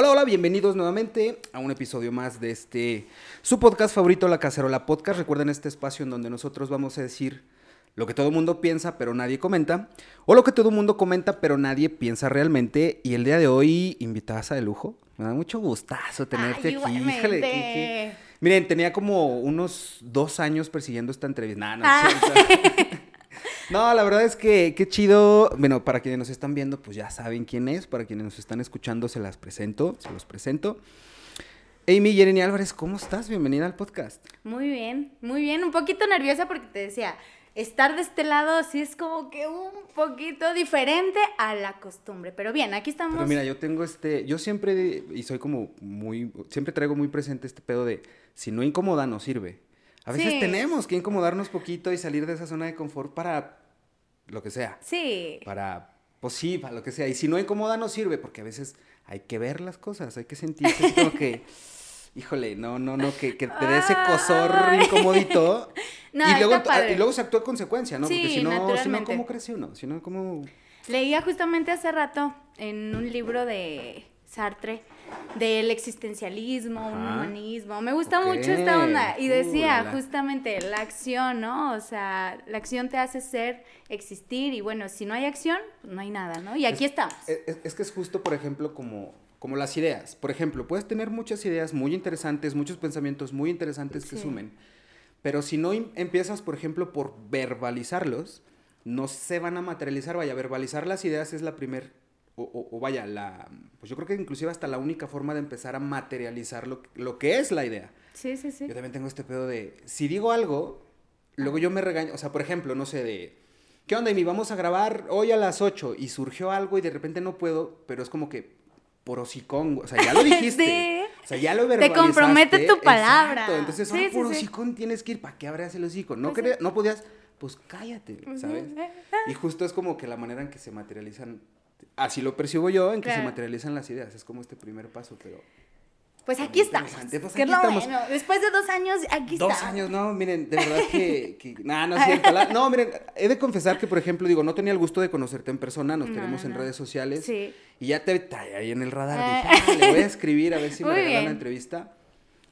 Hola, hola, bienvenidos nuevamente a un episodio más de este, su podcast favorito, La Cacerola Podcast. Recuerden este espacio en donde nosotros vamos a decir lo que todo el mundo piensa, pero nadie comenta, o lo que todo el mundo comenta, pero nadie piensa realmente. Y el día de hoy, invitada de lujo. Me da mucho gustazo tenerte Ay, aquí. Miren, tenía como unos dos años persiguiendo esta entrevista. Nah, no, Ah. No, la verdad es que qué chido. Bueno, para quienes nos están viendo, pues ya saben quién es. Para quienes nos están escuchando, se las presento, se los presento. Amy Yereni Álvarez, ¿cómo estás? Bienvenida al podcast. Muy bien, muy bien. Un poquito nerviosa porque te decía, estar de este lado sí es como que un poquito diferente a la costumbre. Pero bien, aquí estamos. Pero mira, yo tengo este, yo siempre, y soy como muy, siempre traigo muy presente este pedo de, si no incomoda, no sirve. A veces Sí. tenemos que incomodarnos poquito y salir de esa zona de confort para lo que sea. Sí. Para, pues sí, para lo que sea. Y si no incomoda, no sirve, porque a veces hay que ver las cosas, hay que sentirse así como que, híjole, no, no, no, que, que te dé ese cosor incomodito. No, y, luego, y luego se actúa en consecuencia, ¿no? Porque Sí, si no, si no. ¿cómo crece uno? Si no, ¿cómo...? Leía justamente hace rato en un libro de Sartre del existencialismo, un Ajá. humanismo. Me gusta mucho esta onda. Y decía justamente la acción, ¿no? O sea, la acción te hace ser, existir. Y bueno, si no hay acción, pues no hay nada, ¿no? Y aquí Es- estamos. Es, es- que es justo, por ejemplo, como, como las ideas. Por ejemplo, puedes tener muchas ideas muy interesantes, muchos pensamientos muy interesantes que Sí. sumen, pero si no empiezas, por ejemplo, por verbalizarlos, no se van a materializar. Vaya, verbalizar las ideas es la primer, o, o- o vaya, la, pues yo creo que inclusive hasta la única forma de empezar a materializar lo, lo que es la idea. Sí, sí, sí. Yo también tengo este pedo de, si digo algo, luego yo me regaño, o sea, por ejemplo, no sé, de, ¿qué onda, Amy? Vamos a grabar hoy a las 8 y surgió algo y de repente no puedo, pero es como que por hocicón, o sea, ya lo dijiste. Sí. O sea, ya lo Te verbalizaste. compromete tu palabra. Exacto, entonces Sí, ahora sí, por hocicón tienes que ir, ¿para qué abras el hocico? No, Pues no podías, pues cállate, ¿sabes? Y justo es como que la manera en que se materializan, así lo percibo yo, en que se Claro. materializan las ideas, es como este primer paso, pero... Pues aquí estamos. Pues que es aquí estamos. bueno. Después de dos años, aquí Dos estamos. años, no, miren, de verdad que, que nada, no es cierto. La- no, miren, he de confesar que, por ejemplo, digo, no tenía el gusto de conocerte en persona, nos No, tenemos en no. redes sociales. Sí. Y ya te trae ahí en el radar, Eh. dije, "Ah, le voy a escribir a ver si me regalan la bien. entrevista.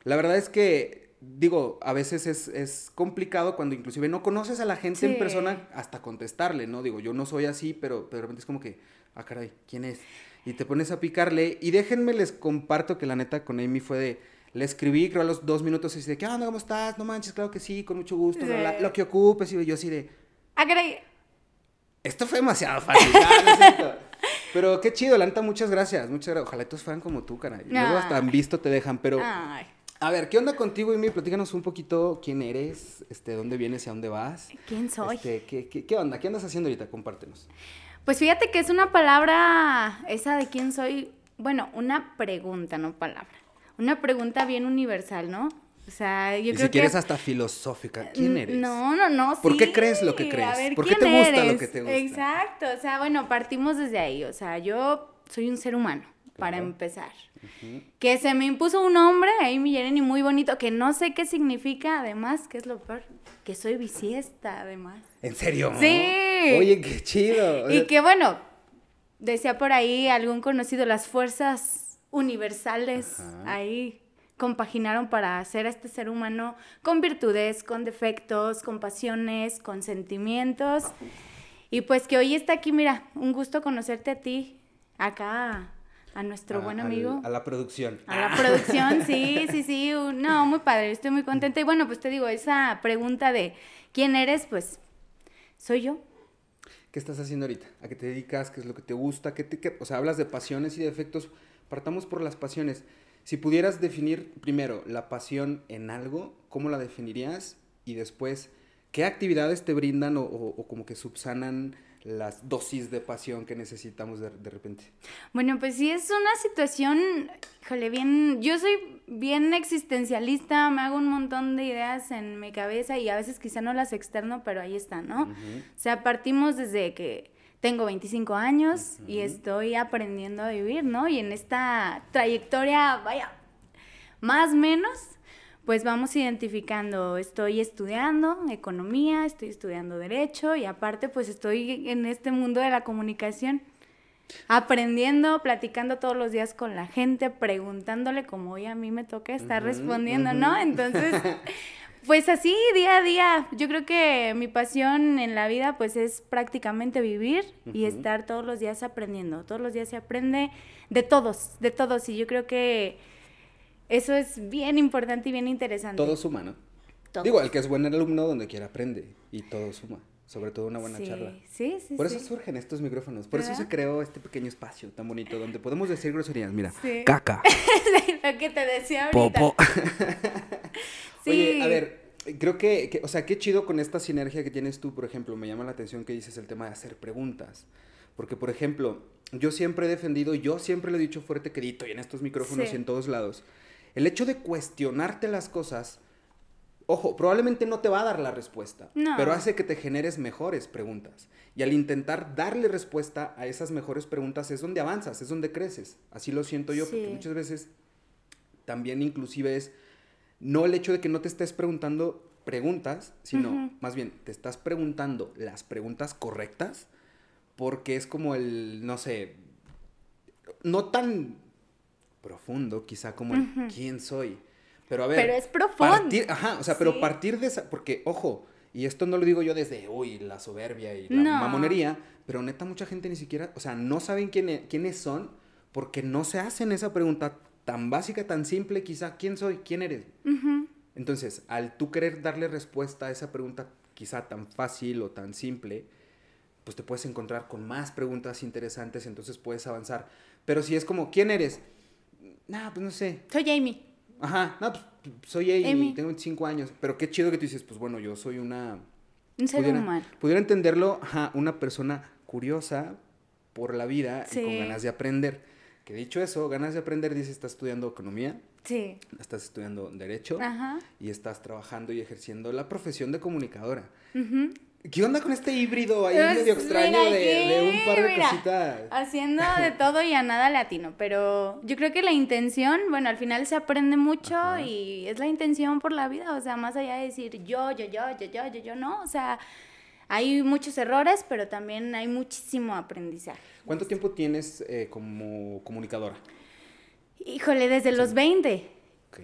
La verdad es que, digo, a veces es, es complicado cuando inclusive no conoces a la gente en Sí. persona hasta contestarle, ¿no? Digo, yo no soy así, pero, pero de repente es como que, ah, caray, ¿quién es? Y te pones a picarle. Y déjenme les comparto que la neta con Amy fue de, le escribí, creo a los dos minutos, y de, ¿qué onda? ¿Cómo estás? No manches, claro que sí, con mucho gusto, bla, bla, Sí. lo que ocupes. Y yo así de, Ah, caray. esto fue demasiado fácil. Pero qué chido, la neta, muchas gracias. Muchas gracias. Ojalá todos fueran como tú, caray. Luego hasta han visto te dejan, pero... Ay. A ver, ¿qué onda contigo, Amy? Platícanos un poquito quién eres, este, dónde vienes y a dónde vas. ¿Quién soy? Este, ¿qué, qué, qué onda? ¿Qué andas haciendo ahorita? Compártenos. Pues fíjate que es una palabra, esa de quién soy, bueno, una pregunta, no palabra. Una pregunta bien universal, ¿no? O sea, yo y creo si quieres que... hasta filosófica, ¿quién eres? No, no, no, ¿Por qué crees lo que crees? Ver, ¿Por qué ¿quién te gusta lo que te gusta? Exacto, o sea, bueno, partimos desde ahí, o sea, yo soy un ser humano, para empezar. Que se me impuso un nombre, Amy Yereni, muy bonito, que no sé qué significa, además, que es lo peor, que soy bisiesta, además. ¿En serio? Sí. Oye, qué chido. O Y que bueno, decía por ahí algún conocido, las fuerzas universales Ajá. ahí compaginaron para hacer a este ser humano con virtudes, con defectos, con pasiones, con sentimientos. Y pues que hoy está aquí, mira, un gusto conocerte a ti, acá, a nuestro a- buen al- amigo. A la producción. A la producción, sí, sí, sí. No, muy padre, estoy muy contenta. Y bueno, pues te digo, esa pregunta de quién eres, pues soy yo. ¿Qué estás haciendo ahorita? ¿A qué te dedicas? ¿Qué es lo que te gusta? ¿Qué te, o sea, hablas de pasiones y defectos. Partamos por las pasiones. Si pudieras definir primero la pasión en algo, ¿cómo la definirías? Y después, ¿qué actividades te brindan o- o como que subsanan las dosis de pasión que necesitamos de, de repente? Bueno, pues sí, es una situación, híjole, bien, yo soy bien existencialista, me hago un montón de ideas en mi cabeza y a veces quizá no las externo, pero ahí están, ¿no? O sea, partimos desde que tengo 25 años y estoy aprendiendo a vivir, ¿no? Y en esta trayectoria, vaya, más o menos, pues vamos identificando, estoy estudiando economía, estoy estudiando derecho y aparte pues estoy en este mundo de la comunicación. aprendiendo, platicando todos los días con la gente, preguntándole como hoy a mí me toca estar respondiendo, ¿no? Entonces, pues así, día a día, yo creo que mi pasión en la vida pues es prácticamente vivir y estar todos los días aprendiendo. Todos los días se aprende de todos, de todos. Y yo creo que eso es bien importante y bien interesante. Todo suma, ¿no? Digo, el que es buen alumno donde quiera aprende y todo suma. Sobre todo una buena charla. Sí, sí, Por eso surgen estos micrófonos. Por eso se creó este pequeño espacio tan bonito donde podemos decir groserías. Mira, caca. Lo que te decía ahorita. Popo. Oye, a ver, creo que, o sea, qué chido con esta sinergia que tienes tú, por ejemplo, me llama la atención que dices el tema de hacer preguntas. Porque, por ejemplo, yo siempre he defendido, yo siempre le he dicho fuerte quedito y en estos micrófonos y en todos lados, el hecho de cuestionarte las cosas ojo, probablemente no te va a dar la respuesta, pero hace que te generes mejores preguntas. Y al intentar darle respuesta a esas mejores preguntas es donde avanzas, es donde creces. Así lo siento yo, porque muchas veces también inclusive es no el hecho de que no te estés preguntando preguntas, sino más bien te estás preguntando las preguntas correctas, porque es como el, no sé, no tan profundo quizá como el quién soy, pero a ver. Pero es profundo. ajá, o sea, pero partir de esa. Porque, ojo, y esto no lo digo yo desde, uy, la soberbia y la mamonería, pero neta, mucha gente ni siquiera, o sea, no saben quién, e, quiénes son porque no se hacen esa pregunta tan básica, tan simple, quizá, ¿quién soy? ¿Quién eres? Entonces, al tú querer darle respuesta a esa pregunta quizá tan fácil o tan simple, pues te puedes encontrar con más preguntas interesantes, entonces puedes avanzar. Pero si es como, ¿quién eres? Nah, pues no sé. Soy Jamie. Ajá, no, pues soy Amy, tengo 25 años, pero qué chido que tú dices, pues bueno, yo soy una... Un ser humano. Pudiera entenderlo, ajá, una persona curiosa por la vida y con ganas de aprender. Que dicho eso, ganas de aprender, dice, estás estudiando economía. Sí. Estás estudiando derecho. Ajá. Y estás trabajando y ejerciendo la profesión de comunicadora. Ajá. ¿Qué onda con este híbrido ahí pues, medio extraño de, un par de cositas? Haciendo de todo y a nada latino, pero yo creo que la intención, bueno, al final se aprende mucho y es la intención por la vida, o sea, más allá de decir yo, yo, yo, yo, yo, yo, yo, no, o sea, hay muchos errores, pero también hay muchísimo aprendizaje. ¿Cuánto tiempo tienes eh, como comunicadora? Híjole, desde los 20. Ok.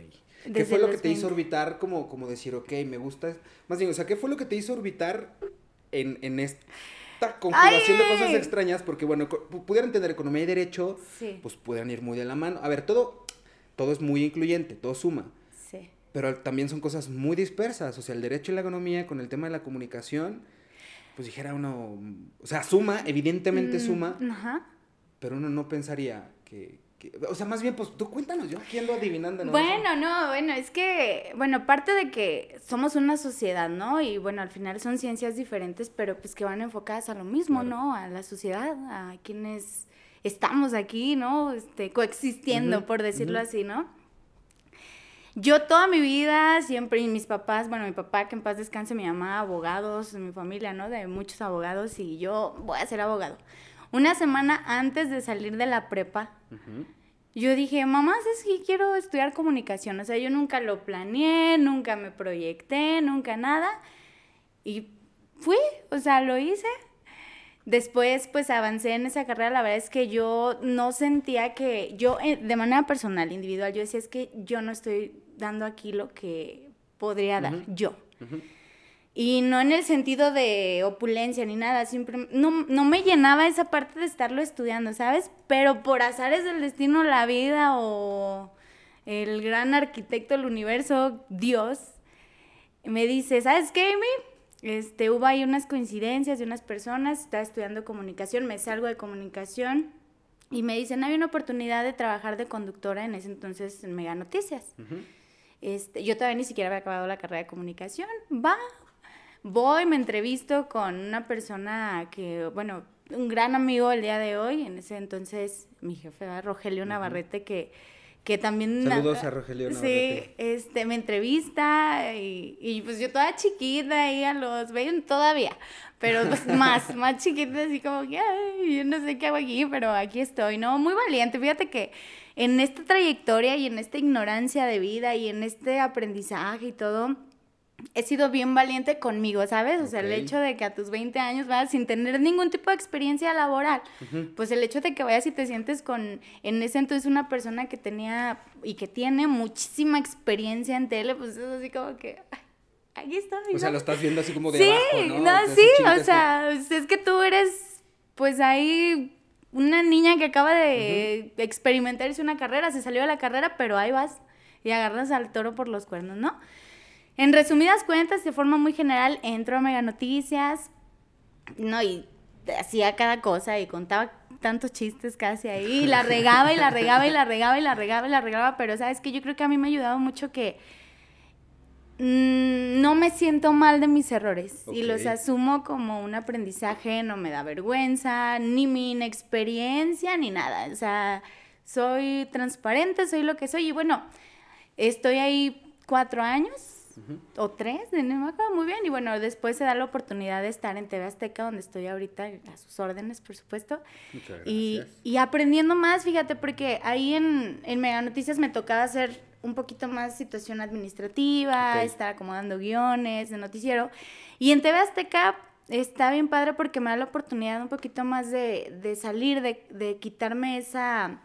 ¿Qué fue lo que te hizo orbitar como, como decir, ok, me gusta? Más bien, o sea, ¿qué fue lo que te hizo orbitar en, en esta conjugación de cosas extrañas? Porque, bueno, pudieran tener economía y derecho, pues pudieran ir muy de la mano. A ver, todo, todo es muy incluyente, todo suma. Sí. Pero también son cosas muy dispersas. O sea, el derecho y la economía con el tema de la comunicación, pues dijera uno, o sea, suma, evidentemente mm, suma, ajá. pero uno no pensaría que, o sea, más bien, pues tú cuéntanos, yo aquí ando adivinando. Bueno, no, bueno, es que, bueno, parte de que somos una sociedad, ¿no? Y bueno, al final son ciencias diferentes, pero pues que van enfocadas a lo mismo, ¿no? A la sociedad, a quienes estamos aquí, ¿no? Este, coexistiendo, por decirlo así, ¿no? Yo toda mi vida siempre, y mis papás, bueno, mi papá, que en paz descanse, mi mamá, abogados, mi familia, ¿no? De muchos abogados, y yo voy a ser abogado. Una semana antes de salir de la prepa, yo dije, mamá, es que quiero estudiar comunicación. O sea, yo nunca lo planeé, nunca me proyecté, nunca nada. Y fui, o sea, lo hice. Después, pues avancé en esa carrera. La verdad es que yo no sentía que, yo eh, de manera personal, individual, yo decía, es que yo no estoy dando aquí lo que podría dar yo. Y no en el sentido de opulencia ni nada, siempre no, no, me llenaba esa parte de estarlo estudiando, ¿sabes? Pero por azares del destino, la vida o el gran arquitecto del universo, Dios, me dice, ¿sabes qué, Amy? Este, hubo ahí unas coincidencias de unas personas, estaba estudiando comunicación, me salgo de comunicación y me dicen, hay una oportunidad de trabajar de conductora en ese entonces en Mega Noticias. este, yo todavía ni siquiera había acabado la carrera de comunicación. Va, voy, me entrevisto con una persona que, bueno, un gran amigo el día de hoy, en ese entonces mi jefe, Rogelio Navarrete, que, que también... Saludos a Rogelio Navarrete. Sí, este, me entrevista y, y pues yo toda chiquita ahí a los 20 todavía, pero pues más, más chiquita, así como que, ay, yo no sé qué hago aquí, pero aquí estoy, ¿no? Muy valiente, fíjate que en esta trayectoria y en esta ignorancia de vida y en este aprendizaje y todo, he sido bien valiente conmigo, ¿sabes? O sea, el hecho de que a tus 20 años vayas sin tener ningún tipo de experiencia laboral, pues el hecho de que vayas y te sientes con, en ese entonces, una persona que tenía y que tiene muchísima experiencia en tele, pues es así como que... aquí estoy. O sea, lo estás viendo así como de sí, abajo, ¿no? no sí, o sea, es que tú eres, pues ahí una niña que acaba de experimentar hizo una carrera, se salió de la carrera, pero ahí vas y agarras al toro por los cuernos, ¿no? En resumidas cuentas, de forma muy general, entro a Mega Noticias, ¿no? Y hacía cada cosa y contaba tantos chistes casi ahí, y la regaba y la regaba y la regaba y la regaba y la regaba, pero sabes que yo creo que a mí me ha ayudado mucho que mm, no me siento mal de mis errores y los asumo como un aprendizaje, no me da vergüenza, ni mi inexperiencia, ni nada, o sea, soy transparente, soy lo que soy y bueno, estoy ahí cuatro años o tres, no me acuerdo muy bien. Y bueno, después se da la oportunidad de estar en TV Azteca, donde estoy ahorita, a sus órdenes, por supuesto. Y, y, aprendiendo más, fíjate, porque ahí en, en Mega Noticias me tocaba hacer un poquito más situación administrativa, estar acomodando guiones de noticiero. Y en TV Azteca está bien padre porque me da la oportunidad un poquito más de, de salir, de, de quitarme esa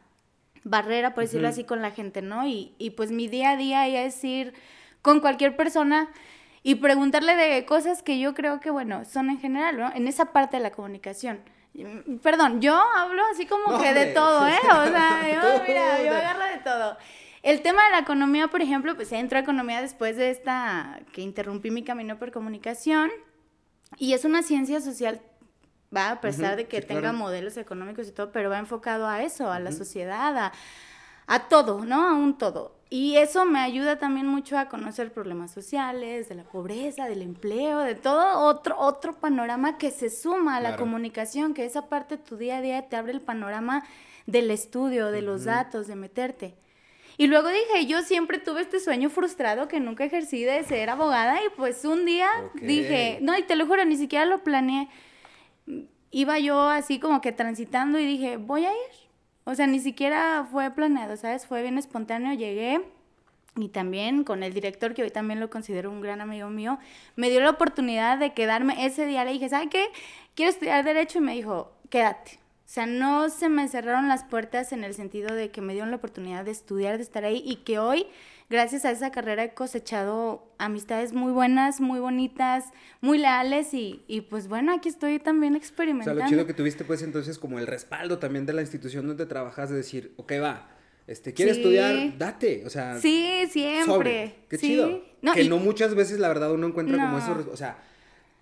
barrera, por decirlo así, con la gente, ¿no? Y, y pues mi día a día es ir con cualquier persona y preguntarle de cosas que yo creo que, bueno, son en general, ¿no? En esa parte de la comunicación. Perdón, yo hablo así como que de todo, ¿eh? O sea, yo, mira, yo agarro de todo. El tema de la economía, por ejemplo, pues entro a economía después de esta, que interrumpí mi camino por comunicación, y es una ciencia social, va, a pesar de que tenga modelos económicos y todo, pero va enfocado a eso, a la sociedad, a, a todo, ¿no? A un todo. Y eso me ayuda también mucho a conocer problemas sociales, de la pobreza, del empleo, de todo otro, otro panorama que se suma a la comunicación, que esa parte de tu día a día te abre el panorama del estudio, de los datos, de meterte. Y luego dije, yo siempre tuve este sueño frustrado que nunca ejercí de ser abogada y pues un día dije, no, y te lo juro, ni siquiera lo planeé. Iba yo así como que transitando y dije, voy a ir o sea, ni siquiera fue planeado, ¿sabes? Fue bien espontáneo, llegué y también con el director, que hoy también lo considero un gran amigo mío, me dio la oportunidad de quedarme ese día. Le dije, ¿sabes qué? Quiero estudiar Derecho y me dijo, quédate. O sea, no se me cerraron las puertas en el sentido de que me dieron la oportunidad de estudiar, de estar ahí y que hoy gracias a esa carrera he cosechado amistades muy buenas, muy bonitas, muy leales y, y pues bueno, aquí estoy también experimentando. O sea, lo chido que tuviste pues entonces como el respaldo también de la institución donde trabajas de decir, ok, va, este, ¿quieres estudiar? Date, o sea. Sí, siempre. Qué chido. que no muchas veces la verdad uno encuentra como eso, o sea,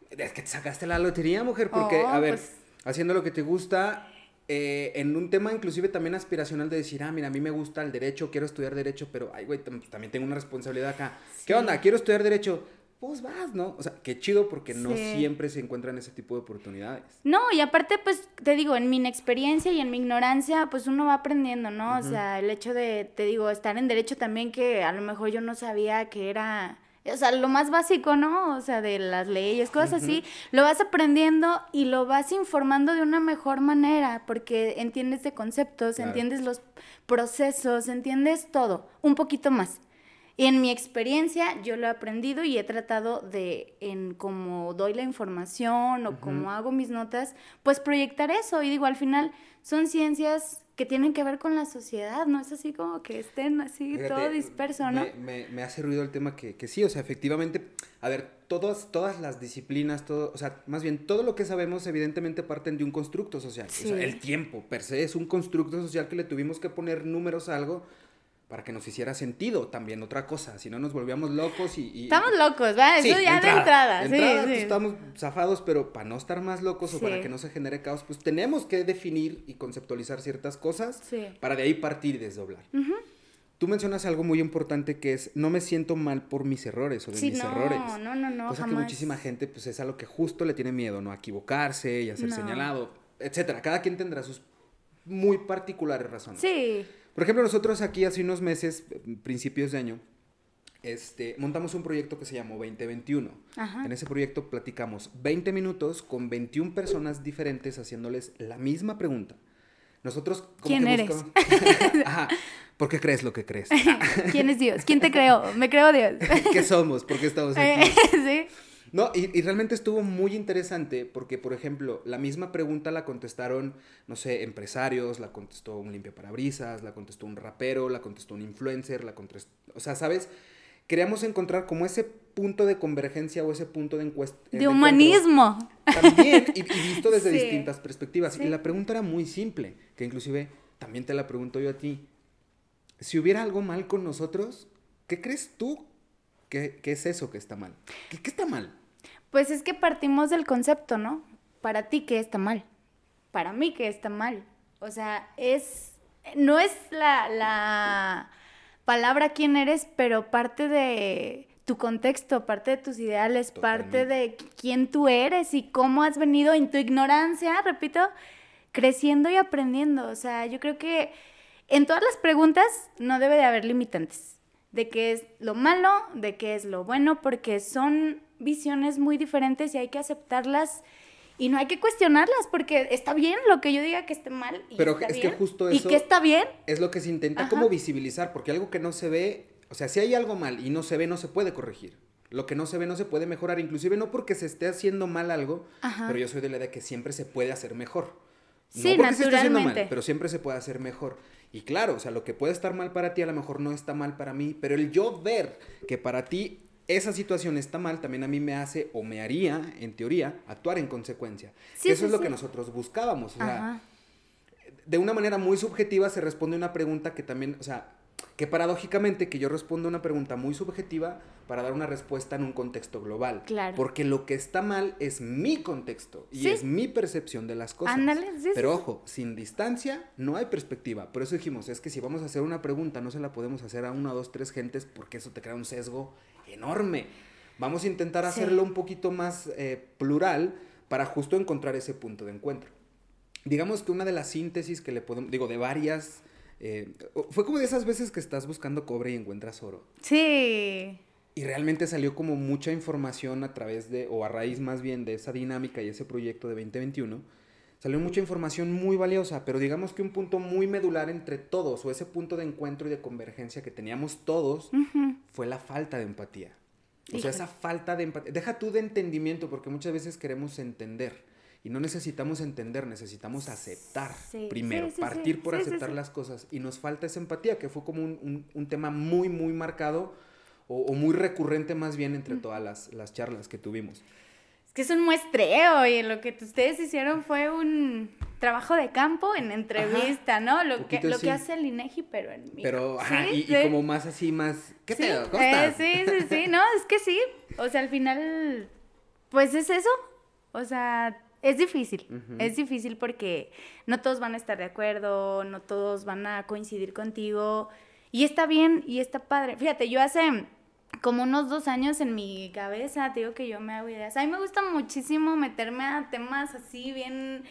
es que te sacaste la lotería, mujer, porque, a oh, ver, pues haciendo lo que te gusta, eh, en un tema inclusive también aspiracional de decir, ah, mira, a mí me gusta el derecho, quiero estudiar derecho, pero, ay, güey, también tengo una responsabilidad acá. ¿Qué onda? Quiero estudiar derecho. Pues vas, ¿no? O sea, qué chido porque no siempre se encuentran ese tipo de oportunidades. No, y aparte, pues, te digo, en mi inexperiencia y en mi ignorancia, pues uno va aprendiendo, ¿no? O sea, el hecho de, te digo, estar en derecho también que a lo mejor yo no sabía que era o sea, lo más básico, ¿no? O sea, de las leyes, cosas así, lo vas aprendiendo y lo vas informando de una mejor manera, porque entiendes de conceptos, entiendes los procesos, entiendes todo, un poquito más. Y en mi experiencia yo lo he aprendido y he tratado de, en cómo doy la información o cómo hago mis notas, pues proyectar eso. Y digo, al final son ciencias que tienen que ver con la sociedad, no es así como que estén así todo disperso, ¿no? Me, me, hace ruido el tema que, que, sí, o sea, efectivamente, a ver, todas, todas las disciplinas, todo, o sea, más bien todo lo que sabemos evidentemente parten de un constructo social. O sea, el tiempo per se es un constructo social que le tuvimos que poner números a algo para que nos hiciera sentido también otra cosa, si no nos volvíamos locos y... estamos locos, ¿verdad? Eso ya de entrada. sí, pues, estamos zafados, pero para no estar más locos o para que no se genere caos, pues tenemos que definir y conceptualizar ciertas cosas para de ahí partir y desdoblar. Tú mencionas algo muy importante que es, no me siento mal por mis errores o de mis errores. No, no, no, no. Cosa que muchísima gente, pues es a lo que justo le tiene miedo, ¿no? A equivocarse y a ser señalado, etcétera. Cada quien tendrá sus muy particulares razones. Sí. Por ejemplo, nosotros aquí hace unos meses, principios de año, este, montamos un proyecto que se llamó 2021. En ese proyecto platicamos 20 minutos con 21 personas diferentes haciéndoles la misma pregunta. Nosotros ¿Quién eres? Ajá. ¿Por qué crees lo que crees? ¿Quién es Dios? ¿Quién te creó? Me creo Dios. ¿Qué somos? ¿Por qué estamos aquí? sí. No, y, y realmente estuvo muy interesante porque, por ejemplo, la misma pregunta la contestaron, no sé, empresarios, la contestó un limpia parabrisas, la contestó un rapero, la contestó un influencer, la contestó... O sea, ¿sabes? Queríamos encontrar como ese punto de convergencia o ese punto de encuesta. De humanismo. También, y, y visto desde Sí. distintas perspectivas. Sí. Y la pregunta era muy simple, que inclusive también te la pregunto yo a ti. Si hubiera algo mal con nosotros, ¿qué crees tú que, que es eso que está mal? ¿Qué, qué está mal? Pues es que partimos del concepto, ¿no? Para ti que está mal. Para mí que está mal. O sea, es. No es la, la palabra quién eres, pero parte de tu contexto, parte de tus ideales, parte de quién tú eres y cómo has venido en tu ignorancia, repito, creciendo y aprendiendo. O sea, yo creo que en todas las preguntas no debe de haber limitantes de qué es lo malo, de qué es lo bueno, porque son visiones muy diferentes y hay que aceptarlas y no hay que cuestionarlas porque está bien lo que yo diga que esté mal. Y Pero está es que bien, justo Y eso- que está bien. Es lo que se intenta Ajá. como visibilizar, porque algo que no se ve, o sea, si hay algo mal y no se ve, no se puede corregir. Lo que no se ve no se puede mejorar, inclusive no porque se esté haciendo mal algo, Ajá. pero yo soy de la idea que siempre se puede hacer mejor. Sí, no porque se esté haciendo mal, naturalmente. pero siempre se puede hacer mejor. Y claro, o sea, lo que puede estar mal para ti a lo mejor no está mal para mí, pero el yo ver que para ti esa situación está mal, también a mí me hace o me haría, en teoría, actuar en consecuencia. Sí, Eso sí, es lo sí. que nosotros buscábamos. O sea, de una manera muy subjetiva se responde una pregunta que también, o sea, que paradójicamente que yo respondo una pregunta muy subjetiva para dar una respuesta en un contexto global. Claro. Porque lo que está mal es mi contexto y Sí. es mi percepción de las cosas. Ándale, sí, Pero ojo, sin distancia no hay perspectiva. Por eso dijimos, es que si vamos a hacer una pregunta no se la podemos hacer a una, dos, tres gentes porque eso te crea un sesgo enorme. Vamos a intentar Sí. hacerlo un poquito más eh, plural para justo encontrar ese punto de encuentro digamos que una de las síntesis que le podemos, digo, de varias, eh, fue como de esas veces que estás buscando cobre y encuentras oro. Sí. Y realmente salió como mucha información a través de, o a raíz más bien de esa dinámica y ese proyecto de 2021. Salió mucha información muy valiosa, pero digamos que un punto muy medular entre todos, o ese punto de encuentro y de convergencia que teníamos todos, fue la falta de empatía. O sea, esa falta de empatía. Deja tú de entendimiento, porque muchas veces queremos entender. Y no necesitamos entender, necesitamos aceptar Sí, primero, sí, sí, partir por aceptar las cosas. Y nos falta esa empatía, que fue como un, un- un tema muy, muy marcado o, o muy recurrente más bien entre todas las, las charlas que tuvimos. Es que es un muestreo y lo que ustedes hicieron fue un trabajo de campo en entrevista, ¿no? Lo, que, lo que hace el INEGI, pero en micro. Pero, ajá, y, y como más así, más... ¿Qué pedo? ¿Cómo eh, sí, sí, sí, no, es que sí. O sea, al final, pues es eso. O sea, es difícil. Es difícil porque no todos van a estar de acuerdo, no todos van a coincidir contigo. Y está bien y está padre. Fíjate, yo hace como unos dos años en mi cabeza, te digo que yo me hago ideas. A mí me gusta muchísimo meterme a temas así bien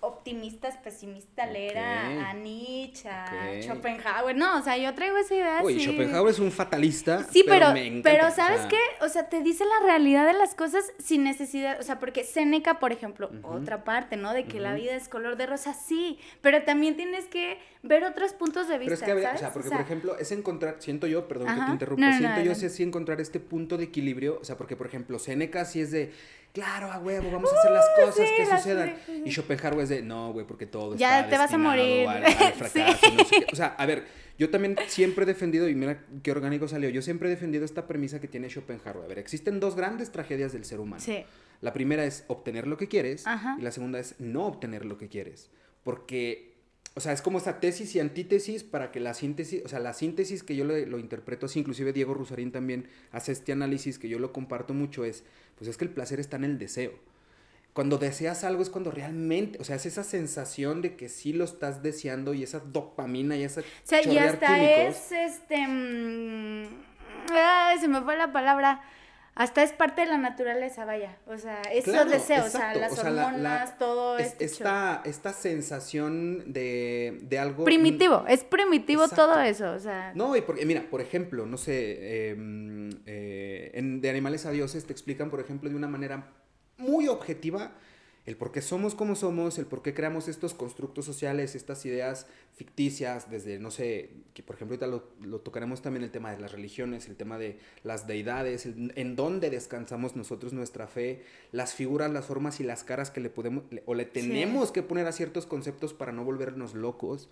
optimistas, pesimistas, leer a, Nietzsche, a. Schopenhauer. No, o sea, yo traigo esa idea Uy, así. Schopenhauer es un fatalista, Sí, pero, me encanta, pero o ¿sabes sea, qué? O sea, te dice la realidad de las cosas sin necesidad, o sea, porque Seneca, por ejemplo, otra parte, ¿no? De que la vida es color de rosa, sí, pero también tienes que ver otros puntos de vista, Pero es que, ¿sabes? o sea, porque O sea, por ejemplo, es encontrar, siento yo, perdón que te interrumpa, No, no, no, siento yo es sí encontrar este punto de equilibrio, o sea, porque por ejemplo, Seneca sí es de, claro, a huevo, vamos a hacer las cosas Uh, sí, que las- sucedan. sí. Y Schopenhauer es de, no, güey, porque todo Ya está te vas a morir. Al, al fracaso. Sí. no sé qué. O sea, a ver, yo también siempre he defendido, y mira qué orgánico salió, yo siempre he defendido esta premisa que tiene Schopenhauer. A ver, existen dos grandes tragedias del ser humano. Sí. La primera es obtener lo que quieres Ajá. y la segunda es no obtener lo que quieres. Porque, o sea, es como esa tesis y antítesis para que la síntesis, o sea, la síntesis que yo lo, lo interpreto así, inclusive Diego Rusarín también hace este análisis que yo lo comparto mucho, es, pues es que el placer está en el deseo. Cuando deseas algo es cuando realmente, o sea, es esa sensación de que sí lo estás deseando y esa dopamina y esa O sea, y hasta químicos. es, este, mm, ay, se me fue la palabra, hasta es parte de la naturaleza, vaya, o sea, esos Claro, deseos, o sea, las o sea, la- hormonas, la- todo Es- este show. esta, esta sensación de, de algo... Primitivo, es primitivo Exacto. todo eso, o sea, No, y porque, mira, por ejemplo, no sé, eh, mm, eh, en De Animales a Dioses te explican, por ejemplo, de una manera muy objetiva el por qué somos como somos, el por qué creamos estos constructos sociales, estas ideas ficticias, desde, no sé, que por ejemplo ahorita lo, lo tocaremos también el tema de las religiones, el tema de las deidades, en dónde descansamos nosotros nuestra fe, las figuras, las formas y las caras que le podemos, o le tenemos que poner a ciertos conceptos para no volvernos locos.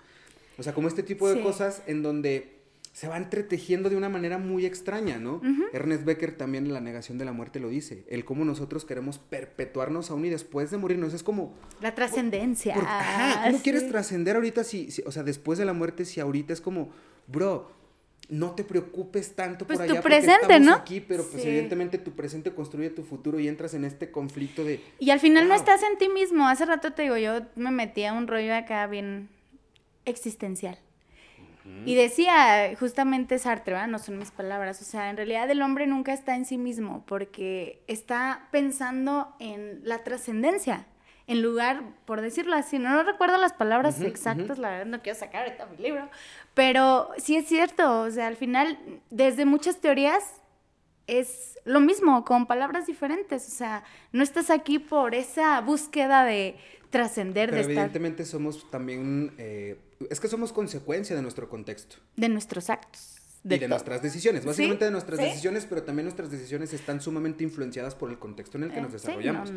O sea, como este tipo de cosas en donde se va entretejiendo de una manera muy extraña, ¿no? Ernest Becker también en La negación de la muerte lo dice, el cómo nosotros queremos perpetuarnos aún y después de morirnos, es como... La trascendencia. Ajá, ¿cómo quieres trascender ahorita si, o sea, después de la muerte, si ahorita es como, bro, no te preocupes tanto pues por allá tu presente, porque estamos ¿no? aquí, pero pues evidentemente tu presente construye tu futuro y entras en este conflicto de... Y al final no estás en ti mismo, hace rato te digo, yo me metí a un rollo acá bien existencial. Y decía justamente Sartre, no son mis palabras, o sea, en realidad el hombre nunca está en sí mismo porque está pensando en la trascendencia, en lugar, por decirlo así, no, recuerdo las palabras exactas, la verdad no quiero sacar ahorita mi libro, pero sí es cierto, o sea, al final, desde muchas teorías es lo mismo, con palabras diferentes, o sea, no estás aquí por esa búsqueda de trascender, de evidentemente somos también... Eh, es que somos consecuencia de nuestro contexto. De nuestros actos. De y de nuestras decisiones, básicamente de nuestras decisiones, pero también nuestras decisiones están sumamente influenciadas por el contexto en el que nos eh, desarrollamos.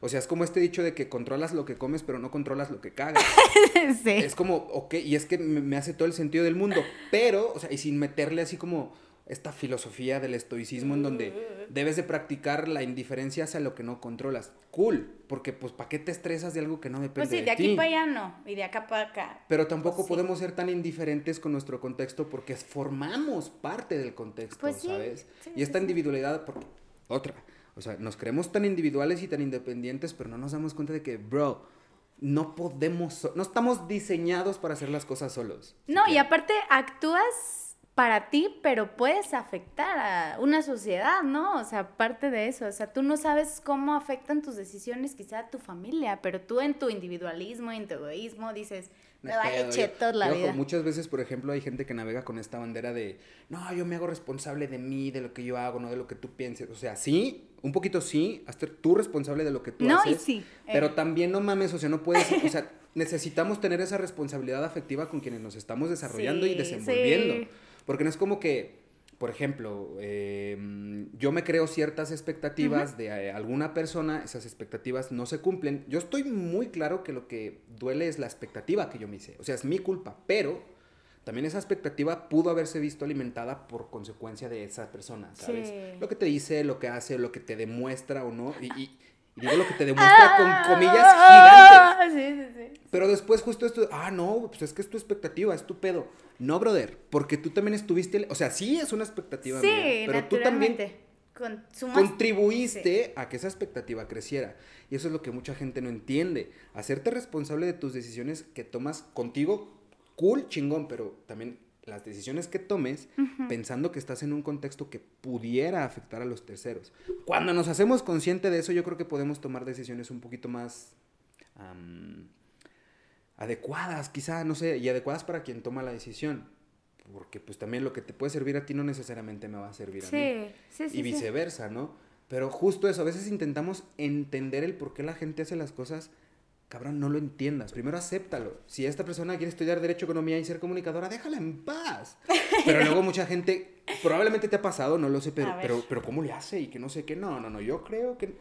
o sea, es como este dicho de que controlas lo que comes, pero no controlas lo que cagas. es como, ok, y es que me hace todo el sentido del mundo, pero, o sea, y sin meterle así como esta filosofía del estoicismo en donde debes de practicar la indiferencia hacia lo que no controlas. Cool, porque pues ¿para qué te estresas de algo que no depende de ti? Pues sí, de aquí para allá no, y de acá para acá. Pero tampoco pues podemos ser tan indiferentes con nuestro contexto porque formamos parte del contexto, pues ¿sabes? y esta individualidad, porque, otra, o sea, nos creemos tan individuales y tan independientes, pero no nos damos cuenta de que, bro, no podemos, no estamos diseñados para hacer las cosas solos. No, y aparte actúas para ti, pero puedes afectar a una sociedad, ¿no? O sea, parte de eso, o sea, tú no sabes cómo afectan tus decisiones quizá a tu familia, pero tú en tu individualismo, en tu egoísmo dices, me vale chetos la vida. Muchas veces, por ejemplo, hay gente que navega con esta bandera de, no, yo me hago responsable de mí, de lo que yo hago, no de lo que tú pienses. O sea, sí, un poquito sí, hasta tú responsable de lo que tú no, haces. sí. Pero eh. también no mames, o sea, no puedes, o sea, necesitamos tener esa responsabilidad afectiva con quienes nos estamos desarrollando y desenvolviendo. Porque no es como que, por ejemplo, em, yo me creo ciertas expectativas de eh, alguna persona, esas expectativas no se cumplen. Yo estoy muy claro que lo que duele es la expectativa que yo me hice. O sea, es mi culpa, pero también esa expectativa pudo haberse visto alimentada por consecuencia de esa persona, ¿sabes? Lo que te dice, lo que hace, lo que te demuestra o no. Y, digo lo que te demuestra con ah, comillas gigantes. Sí, sí, sí. Pero después justo esto, ah, no, pues es que es tu expectativa, es tu pedo. No, brother, porque tú también estuviste, o sea, sí es una expectativa sí, pero tú también contribuiste a que esa expectativa creciera. Y eso es lo que mucha gente no entiende. Hacerte responsable de tus decisiones que tomas contigo, cool, chingón, pero también las decisiones que tomes pensando que estás en un contexto que pudiera afectar a los terceros. Cuando nos hacemos consciente de eso, yo creo que podemos tomar decisiones un poquito más adecuadas, quizá, no sé, y adecuadas para quien toma la decisión. Porque pues también lo que te puede servir a ti no necesariamente me va a servir a mí. Sí, sí, y viceversa, ¿no? Pero justo eso, a veces intentamos entender el por qué la gente hace las cosas. Cabrón, no lo entiendas. Primero acéptalo. Si esta persona quiere estudiar Derecho, Economía y ser comunicadora, déjala en paz. Pero luego mucha gente, probablemente te ha pasado, no lo sé, pero, pero, pero ¿cómo le hace? Y que no sé qué. No, no, no, yo creo que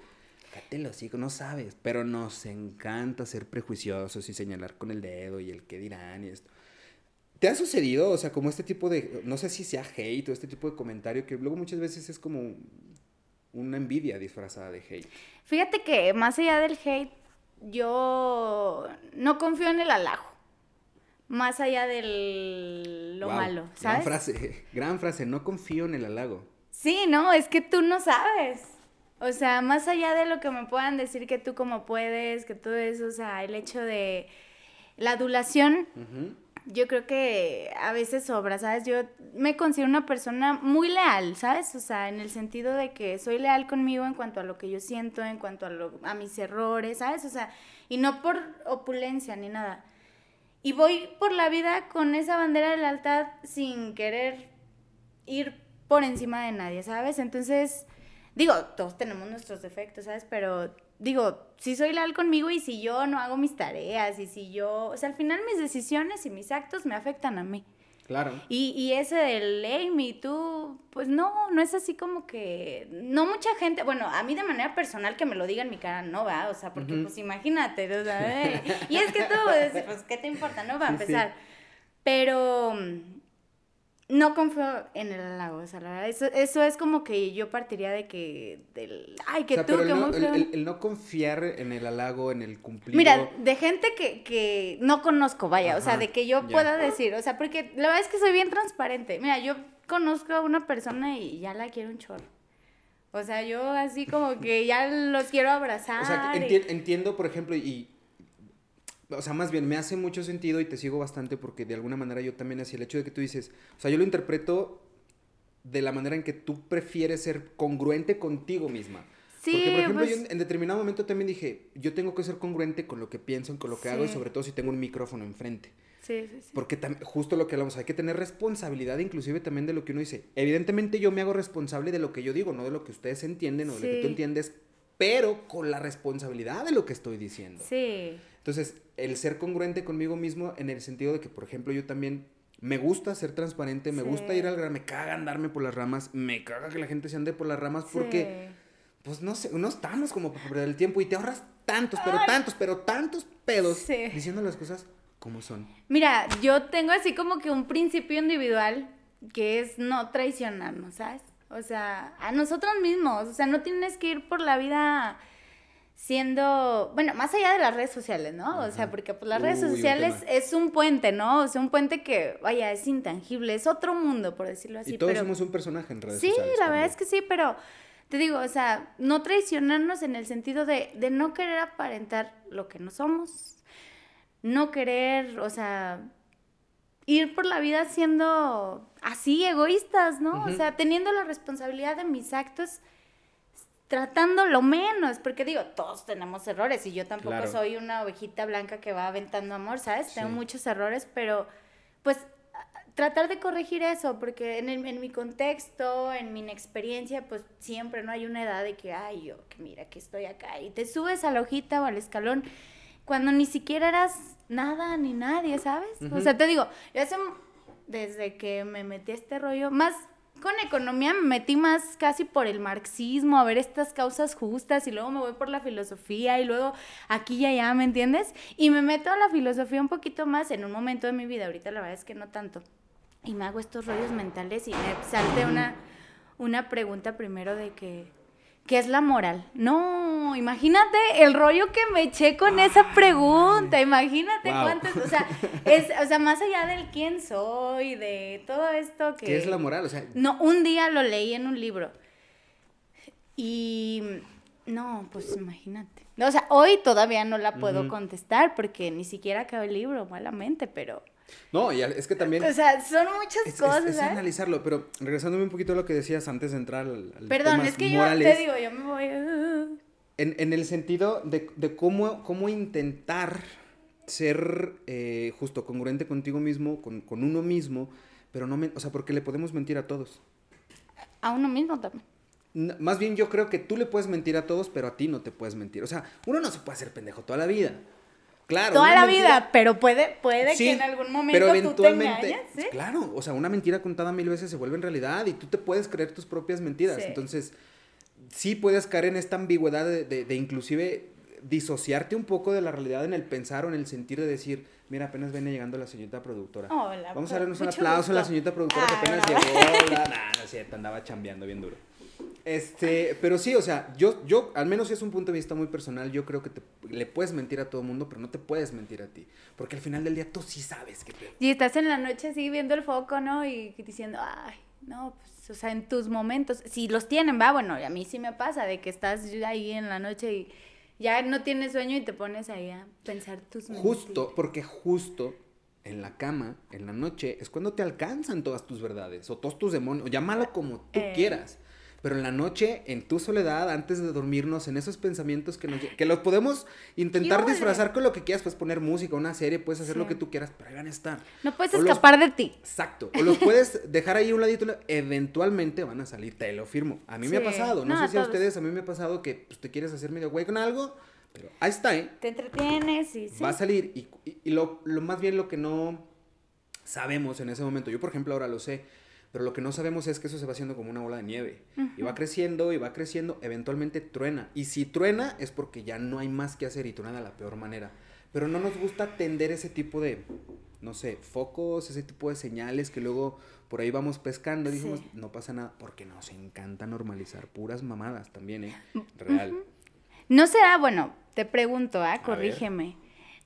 Cátelo, sí, no sabes. Pero nos encanta ser prejuiciosos y señalar con el dedo y el qué dirán y esto. ¿Te ha sucedido, o sea, como este tipo de, no sé si sea hate o este tipo de comentario, que luego muchas veces es como una envidia disfrazada de hate? Fíjate que más allá del hate, yo no confío en el halago. Más allá de lo malo, ¿sabes? Gran frase, gran frase, no confío en el halago. Sí, no, es que tú no sabes. O sea, más allá de lo que me puedan decir que tú como puedes, que todo eso, o sea, el hecho de la adulación, yo creo que a veces sobra, ¿sabes? Yo me considero una persona muy leal, ¿sabes? O sea, en el sentido de que soy leal conmigo en cuanto a lo que yo siento, en cuanto a, lo, a mis errores, ¿sabes? O sea, y no por opulencia ni nada. Y voy por la vida con esa bandera de lealtad sin querer ir por encima de nadie, ¿sabes? Entonces Digo, todos tenemos nuestros defectos, ¿sabes? Pero digo, si soy leal conmigo y si yo no hago mis tareas y si yo, o sea, al final mis decisiones y mis actos me afectan a mí. Claro. Y, y ese del Amy, tú, pues no, no es así como que, no mucha gente, bueno, a mí de manera personal que me lo diga en mi cara, no va, o sea, porque pues imagínate, o sea, eh, y es que tú, pues, ¿qué te importa? No va a empezar. Pero no confío en el halago, o sea, la verdad, eso, eso es como que yo partiría de que, del, ay, que tú, que el no, el, no confiar en el halago, en el cumplido. Mira, de gente que, que no conozco, vaya, o sea, de que yo pueda decir, o sea, porque la verdad es que soy bien transparente. Mira, yo conozco a una persona y ya la quiero un chorro. O sea, yo así como que ya los quiero abrazar. O sea, entiendo, por ejemplo, y o sea, más bien me hace mucho sentido y te sigo bastante porque de alguna manera yo también hacía el hecho de que tú dices, o sea, yo lo interpreto de la manera en que tú prefieres ser congruente contigo misma. Sí, porque, por ejemplo, yo en, determinado momento también dije, yo tengo que ser congruente con lo que pienso, con lo que hago y sobre todo si tengo un micrófono enfrente. Sí, sí, sí. Porque justo lo que hablamos, hay que tener responsabilidad inclusive también de lo que uno dice. Evidentemente yo me hago responsable de lo que yo digo, no de lo que ustedes entienden o de lo que tú entiendes, pero con la responsabilidad de lo que estoy diciendo. Sí. Entonces, el ser congruente conmigo mismo en el sentido de que, por ejemplo, yo también me gusta ser transparente, me gusta ir al grano, me caga andarme por las ramas, me caga que la gente se ande por las ramas porque, pues no sé, no estamos como para perder el tiempo y te ahorras tantos, pero tantos, pero tantos pedos diciendo las cosas como son. Mira, yo tengo así como que un principio individual que es no traicionarnos, ¿sabes? O sea, a nosotros mismos, o sea, no tienes que ir por la vida siendo, bueno, más allá de las redes sociales, ¿no? O sea, porque pues las redes sociales es un puente, ¿no? O sea, un puente que, vaya, es intangible, es otro mundo, por decirlo así. Y todos somos un personaje en redes sí, sociales. Sí, la verdad es que sí, pero te digo, o sea, no traicionarnos en el sentido de, de no querer aparentar lo que no somos, no querer, o sea, ir por la vida siendo así egoístas, ¿no? O sea, teniendo la responsabilidad de mis actos tratando lo menos, porque digo, todos tenemos errores y yo tampoco soy una ovejita blanca que va aventando amor, ¿sabes? Tengo muchos errores, pero pues tratar de corregir eso, porque en, en mi contexto, en mi experiencia, pues siempre no hay una edad de que, ay, yo, que mira que estoy acá, y te subes a la hojita o al escalón cuando ni siquiera eras nada ni nadie, ¿sabes? O sea, te digo, yo hace, desde que me metí a este rollo, más con economía me metí más casi por el marxismo, a ver estas causas justas y luego me voy por la filosofía y luego aquí y allá, ¿me entiendes? Y me meto a la filosofía un poquito más en un momento de mi vida, ahorita la verdad es que no tanto. Y me hago estos rollos mentales y me salte una, una pregunta primero de que, ¿qué es la moral? No, imagínate el rollo que me eché con esa pregunta, imagínate cuántas, o sea, es, o sea, más allá del quién soy, de todo esto que... ¿Qué es la moral? O sea... No, un día lo leí en un libro y... No, pues imagínate. O sea, hoy todavía no la puedo contestar porque ni siquiera acabó el libro, malamente, pero... No, y es que también... O sea, son muchas cosas. Es, es analizarlo, pero regresándome un poquito a lo que decías antes de entrar al... Perdón, es que yo te digo, yo me voy... En, en el sentido de, de, cómo, cómo intentar ser eh, justo congruente contigo mismo, con, con uno mismo, pero no... Me, o sea, porque le podemos mentir a todos. A uno mismo también. Más bien yo creo que tú le puedes mentir a todos, pero a ti no te puedes mentir. O sea, uno no se puede hacer pendejo toda la vida. Claro. Toda la vida, pero puede, puede que en algún momento pero eventualmente, tú te Claro, o sea, una mentira contada mil veces se vuelve en realidad y tú te puedes creer tus propias mentiras. Entonces, sí puedes caer en esta ambigüedad de, de, inclusive disociarte un poco de la realidad en el pensar o en el sentir de decir, mira, apenas viene llegando la señorita productora. Hola, Vamos a darnos un aplauso a la señorita productora que apenas llegó. Nada, no es cierto, andaba chambeando bien duro. Este, pero sí, o sea, yo, yo, al menos es un punto de vista muy personal, yo creo que te, le puedes mentir a todo el mundo, pero no te puedes mentir a ti. Porque al final del día tú sí sabes que te... Y estás en la noche así viendo el foco, ¿no? Y diciendo, ay, no, pues, o sea, en tus momentos, si los tienen, va, bueno, a mí sí me pasa de que estás ahí en la noche y ya no tienes sueño y te pones ahí a pensar tus Justo, porque justo en la cama, en la noche, es cuando te alcanzan todas tus verdades o todos tus demonios, llámalo como tú eh. quieras. Pero en la noche, en tu soledad, antes de dormirnos, en esos pensamientos que nos que los podemos intentar disfrazar con lo que quieras, puedes poner música, una serie, puedes hacer lo que tú quieras, pero ahí van a estar. No puedes escapar de ti. Exacto. O los puedes dejar ahí un ladito, eventualmente van a salir, te lo firmo. A mí me ha pasado, no, sé si a ustedes, a mí me ha pasado que pues, te quieres hacer medio güey con algo, pero ahí está, ¿eh? Te entretienes y Va a salir y, y, lo, lo más bien lo que no sabemos en ese momento, yo por ejemplo ahora lo sé, pero lo que no sabemos es que eso se va haciendo como una bola de nieve. Y va creciendo y va creciendo, eventualmente truena. Y si truena es porque ya no hay más que hacer y truena de la peor manera. Pero no nos gusta atender ese tipo de, no sé, focos, ese tipo de señales que luego por ahí vamos pescando y dijimos, no pasa nada, porque nos encanta normalizar puras mamadas también, ¿eh? Real. No será, bueno, te pregunto, ¿ah? Corrígeme.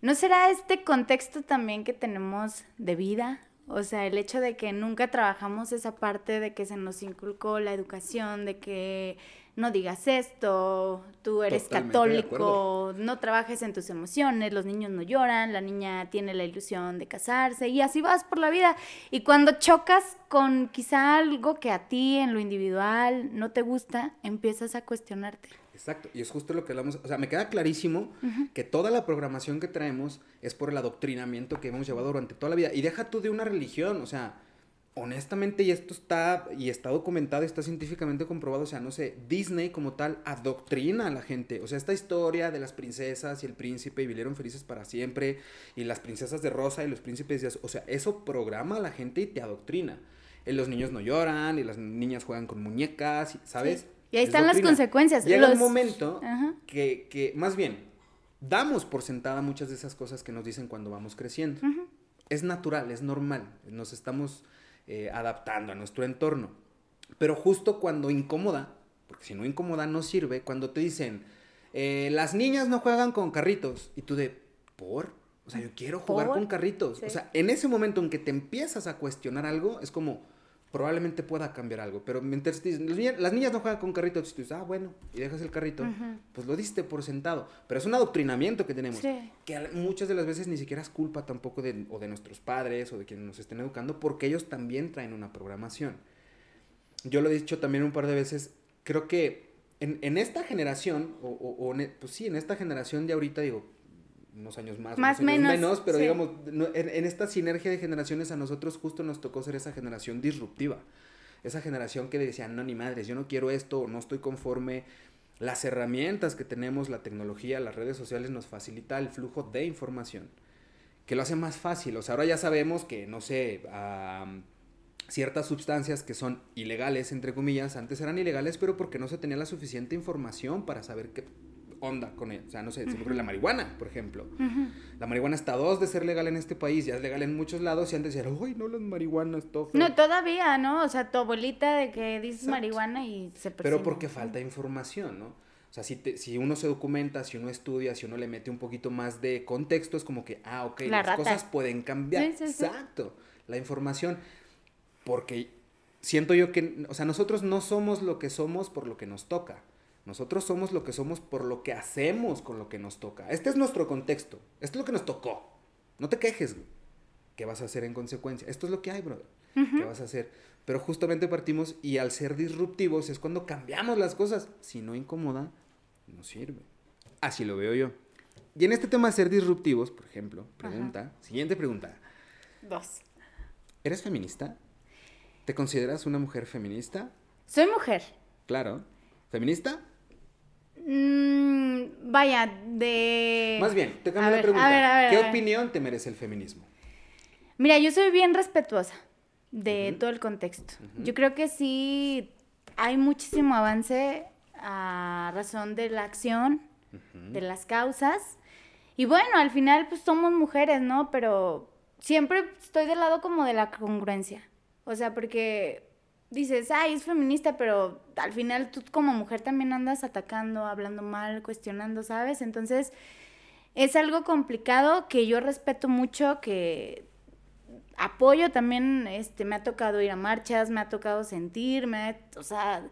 ¿No será este contexto también que tenemos de vida? O sea, el hecho de que nunca trabajamos esa parte de que se nos inculcó la educación, de que no digas esto, tú eres católico, no trabajes en tus emociones, los niños no lloran, la niña tiene la ilusión de casarse y así vas por la vida. Y cuando chocas con quizá algo que a ti en lo individual no te gusta, empiezas a cuestionarte. Exacto, y es justo lo que hablamos, o sea, me queda clarísimo que toda la programación que traemos es por el adoctrinamiento que hemos llevado durante toda la vida. Y deja tú de una religión, o sea, honestamente, y esto está, y está documentado, está científicamente comprobado, o sea, no sé, Disney como tal adoctrina a la gente. O sea, esta historia de las princesas y el príncipe y vivieron felices para siempre, y las princesas de rosa y los príncipes de o sea, eso programa a la gente y te adoctrina. Y los niños no lloran, y las niñas juegan con muñecas, ¿sabes? Y ahí están las consecuencias. Llega un momento que, que, más bien, damos por sentada muchas de esas cosas que nos dicen cuando vamos creciendo. Es natural, es normal. Nos estamos eh, adaptando a nuestro entorno. Pero justo cuando incomoda, porque si no incomoda no sirve, cuando te dicen, eh, las niñas no juegan con carritos, y tú de, ¿por? O sea, yo quiero jugar con carritos. O sea, en ese momento en que te empiezas a cuestionar algo, es como, probablemente pueda cambiar algo. Pero mientras las niñas no juegan con carritos, tú dices, ah, bueno, y dejas el carrito, pues lo diste por sentado. Pero es un adoctrinamiento que tenemos, que muchas de las veces ni siquiera es culpa tampoco de, o de nuestros padres o de quienes nos estén educando, porque ellos también traen una programación. Yo lo he dicho también un par de veces, creo que en, en esta generación, o, o, pues sí, en esta generación de ahorita, digo, unos años más, más menos, menos, pero digamos, en, esta sinergia de generaciones a nosotros justo nos tocó ser esa generación disruptiva, esa generación que decía, no, ni madres, yo no quiero esto, no estoy conforme. Las herramientas que tenemos, la tecnología, las redes sociales nos facilita el flujo de información, que lo hace más fácil. O sea, ahora ya sabemos que, no sé, ciertas sustancias que son ilegales, entre comillas, antes eran ilegales, pero porque no se tenía la suficiente información para saber qué onda con él. O sea, no sé, se ocurre la marihuana, por ejemplo. La marihuana está a dos de ser legal en este país, ya es legal en muchos lados y antes era, uy, no las marihuanas, todo No, todavía, ¿no? O sea, tu abuelita de que dices marihuana y se Pero porque falta información, ¿no? O sea, si, si uno se documenta, si uno estudia, si uno le mete un poquito más de contexto, es como que, ah, ok, las cosas pueden cambiar. Exacto. La información. Porque siento yo que, o sea, nosotros no somos lo que somos por lo que nos toca. Nosotros somos lo que somos por lo que hacemos con lo que nos toca. Este es nuestro contexto. Esto es lo que nos tocó. No te quejes. ¿Qué vas a hacer en consecuencia? Esto es lo que hay, brother. ¿Qué vas a hacer? Pero justamente partimos y al ser disruptivos es cuando cambiamos las cosas. Si no incomoda, no sirve. Así lo veo yo. Y en este tema de ser disruptivos, por ejemplo, pregunta, siguiente pregunta. Dos. ¿Eres feminista? ¿Te consideras una mujer feminista? Soy mujer. Claro. ¿Feminista? Mm, vaya, de... Más bien, te cambio la pregunta. ¿Qué opinión te merece el feminismo? Mira, yo soy bien respetuosa de todo el contexto. Yo creo que sí hay muchísimo avance a razón de la acción, de las causas. Y bueno, al final pues somos mujeres, ¿no? Pero siempre estoy del lado como de la congruencia. O sea, porque dices, ay, es feminista, pero al final tú como mujer también andas atacando, hablando mal, cuestionando, ¿sabes? Entonces, es algo complicado que yo respeto mucho, que apoyo también, este, me ha tocado ir a marchas, me ha tocado sentirme, o sea,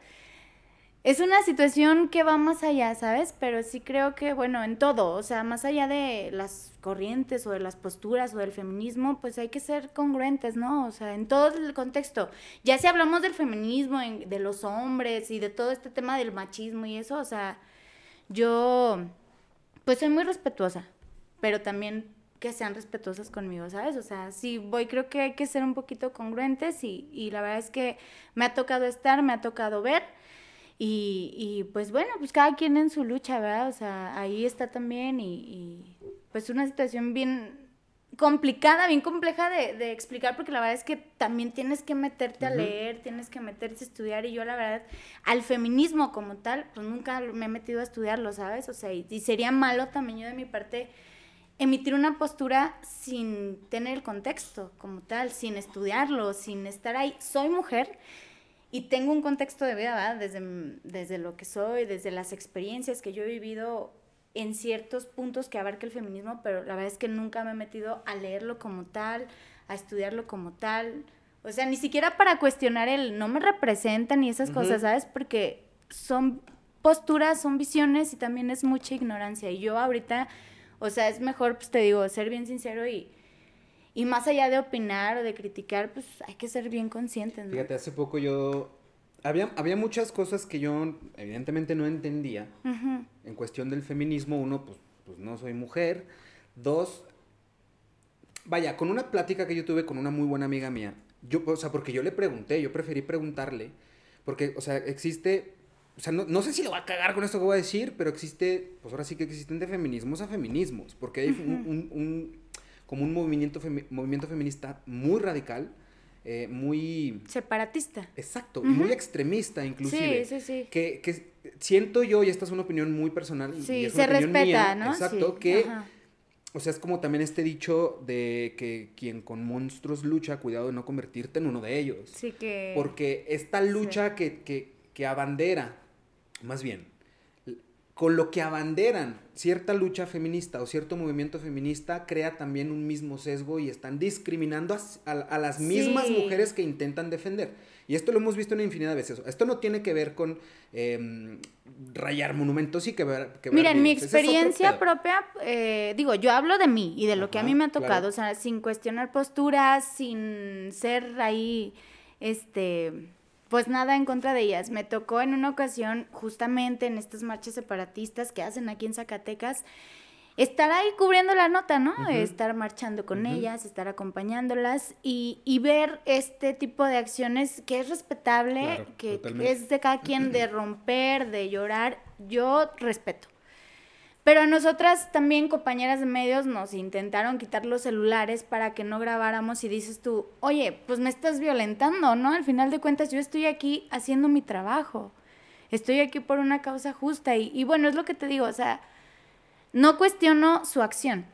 es una situación que va más allá, ¿sabes? Pero sí creo que, bueno, en todo, o sea, más allá de las corrientes o de las posturas o del feminismo, pues hay que ser congruentes, ¿no? O sea, en todo el contexto. Ya si hablamos del feminismo, de los hombres y de todo este tema del machismo y eso, o sea, yo pues soy muy respetuosa, pero también que sean respetuosas conmigo, ¿sabes? O sea, sí voy, creo que hay que ser un poquito congruentes y, y la verdad es que me ha tocado estar, me ha tocado ver y, y, pues bueno, pues cada quien en su lucha, ¿verdad? O sea, ahí está también y pues una situación bien complicada, bien compleja de, de, explicar, porque la verdad es que también tienes que meterte a leer, tienes que meterte a estudiar, y yo la verdad, al feminismo como tal, pues nunca me he metido a estudiarlo, ¿sabes? O sea, y, y sería malo también yo de mi parte emitir una postura sin tener el contexto como tal, sin estudiarlo, sin estar ahí. Soy mujer y tengo un contexto de vida, ¿verdad? Desde, desde lo que soy, desde las experiencias que yo he vivido en ciertos puntos que abarca el feminismo, pero la verdad es que nunca me he metido a leerlo como tal, a estudiarlo como tal. O sea, ni siquiera para cuestionar el no me representa ni esas cosas, ¿sabes? Porque son posturas, son visiones y también es mucha ignorancia. Y yo ahorita o sea, es mejor, pues te digo, ser bien sincero y, y más allá de opinar o de criticar, pues hay que ser bien conscientes. ¿no? Fíjate, hace poco yo... Había, había muchas cosas que yo evidentemente no entendía en cuestión del feminismo. Uno, pues, pues no soy mujer. Dos, vaya, con una plática que yo tuve con una muy buena amiga mía, yo, o sea, porque yo le pregunté, yo preferí preguntarle, porque, o sea, existe o sea, no, sé si lo va a cagar con esto que voy a decir, pero existe, pues ahora sí que existen de feminismos a feminismos, porque hay un, como un movimiento, movimiento feminista muy radical, eh, muy... Separatista. Exacto, y muy extremista inclusive. Sí, sí, sí. Que, que, siento yo, y esta es una opinión muy personal, sí, y es se respeta, ¿no? Exacto, que... O sea, es como también este dicho de que quien con monstruos lucha, cuidado de no convertirte en uno de ellos. Sí, que... Porque esta lucha que, que, que abandera más bien, con lo que abanderan cierta lucha feminista o cierto movimiento feminista, crea también un mismo sesgo y están discriminando a, las mismas mujeres que intentan defender. Y esto lo hemos visto una infinidad de veces. Esto no tiene que ver con em, rayar monumentos y que ver... Que Mira, en mi experiencia propia, eh, digo, yo hablo de mí y de lo que a mí me ha tocado, o sea, sin cuestionar posturas, sin ser ahí, este pues nada en contra de ellas. Me tocó en una ocasión, justamente en estas marchas separatistas que hacen aquí en Zacatecas, estar ahí cubriendo la nota, ¿no? Estar marchando con ellas, estar acompañándolas y, y, ver este tipo de acciones que es respetable, que es de cada quien de romper, de llorar. Yo respeto. Pero a nosotras también, compañeras de medios, nos intentaron quitar los celulares para que no grabáramos y dices tú, oye, pues me estás violentando, ¿no? Al final de cuentas yo estoy aquí haciendo mi trabajo, estoy aquí por una causa justa y, y bueno, es lo que te digo, o sea, no cuestiono su acción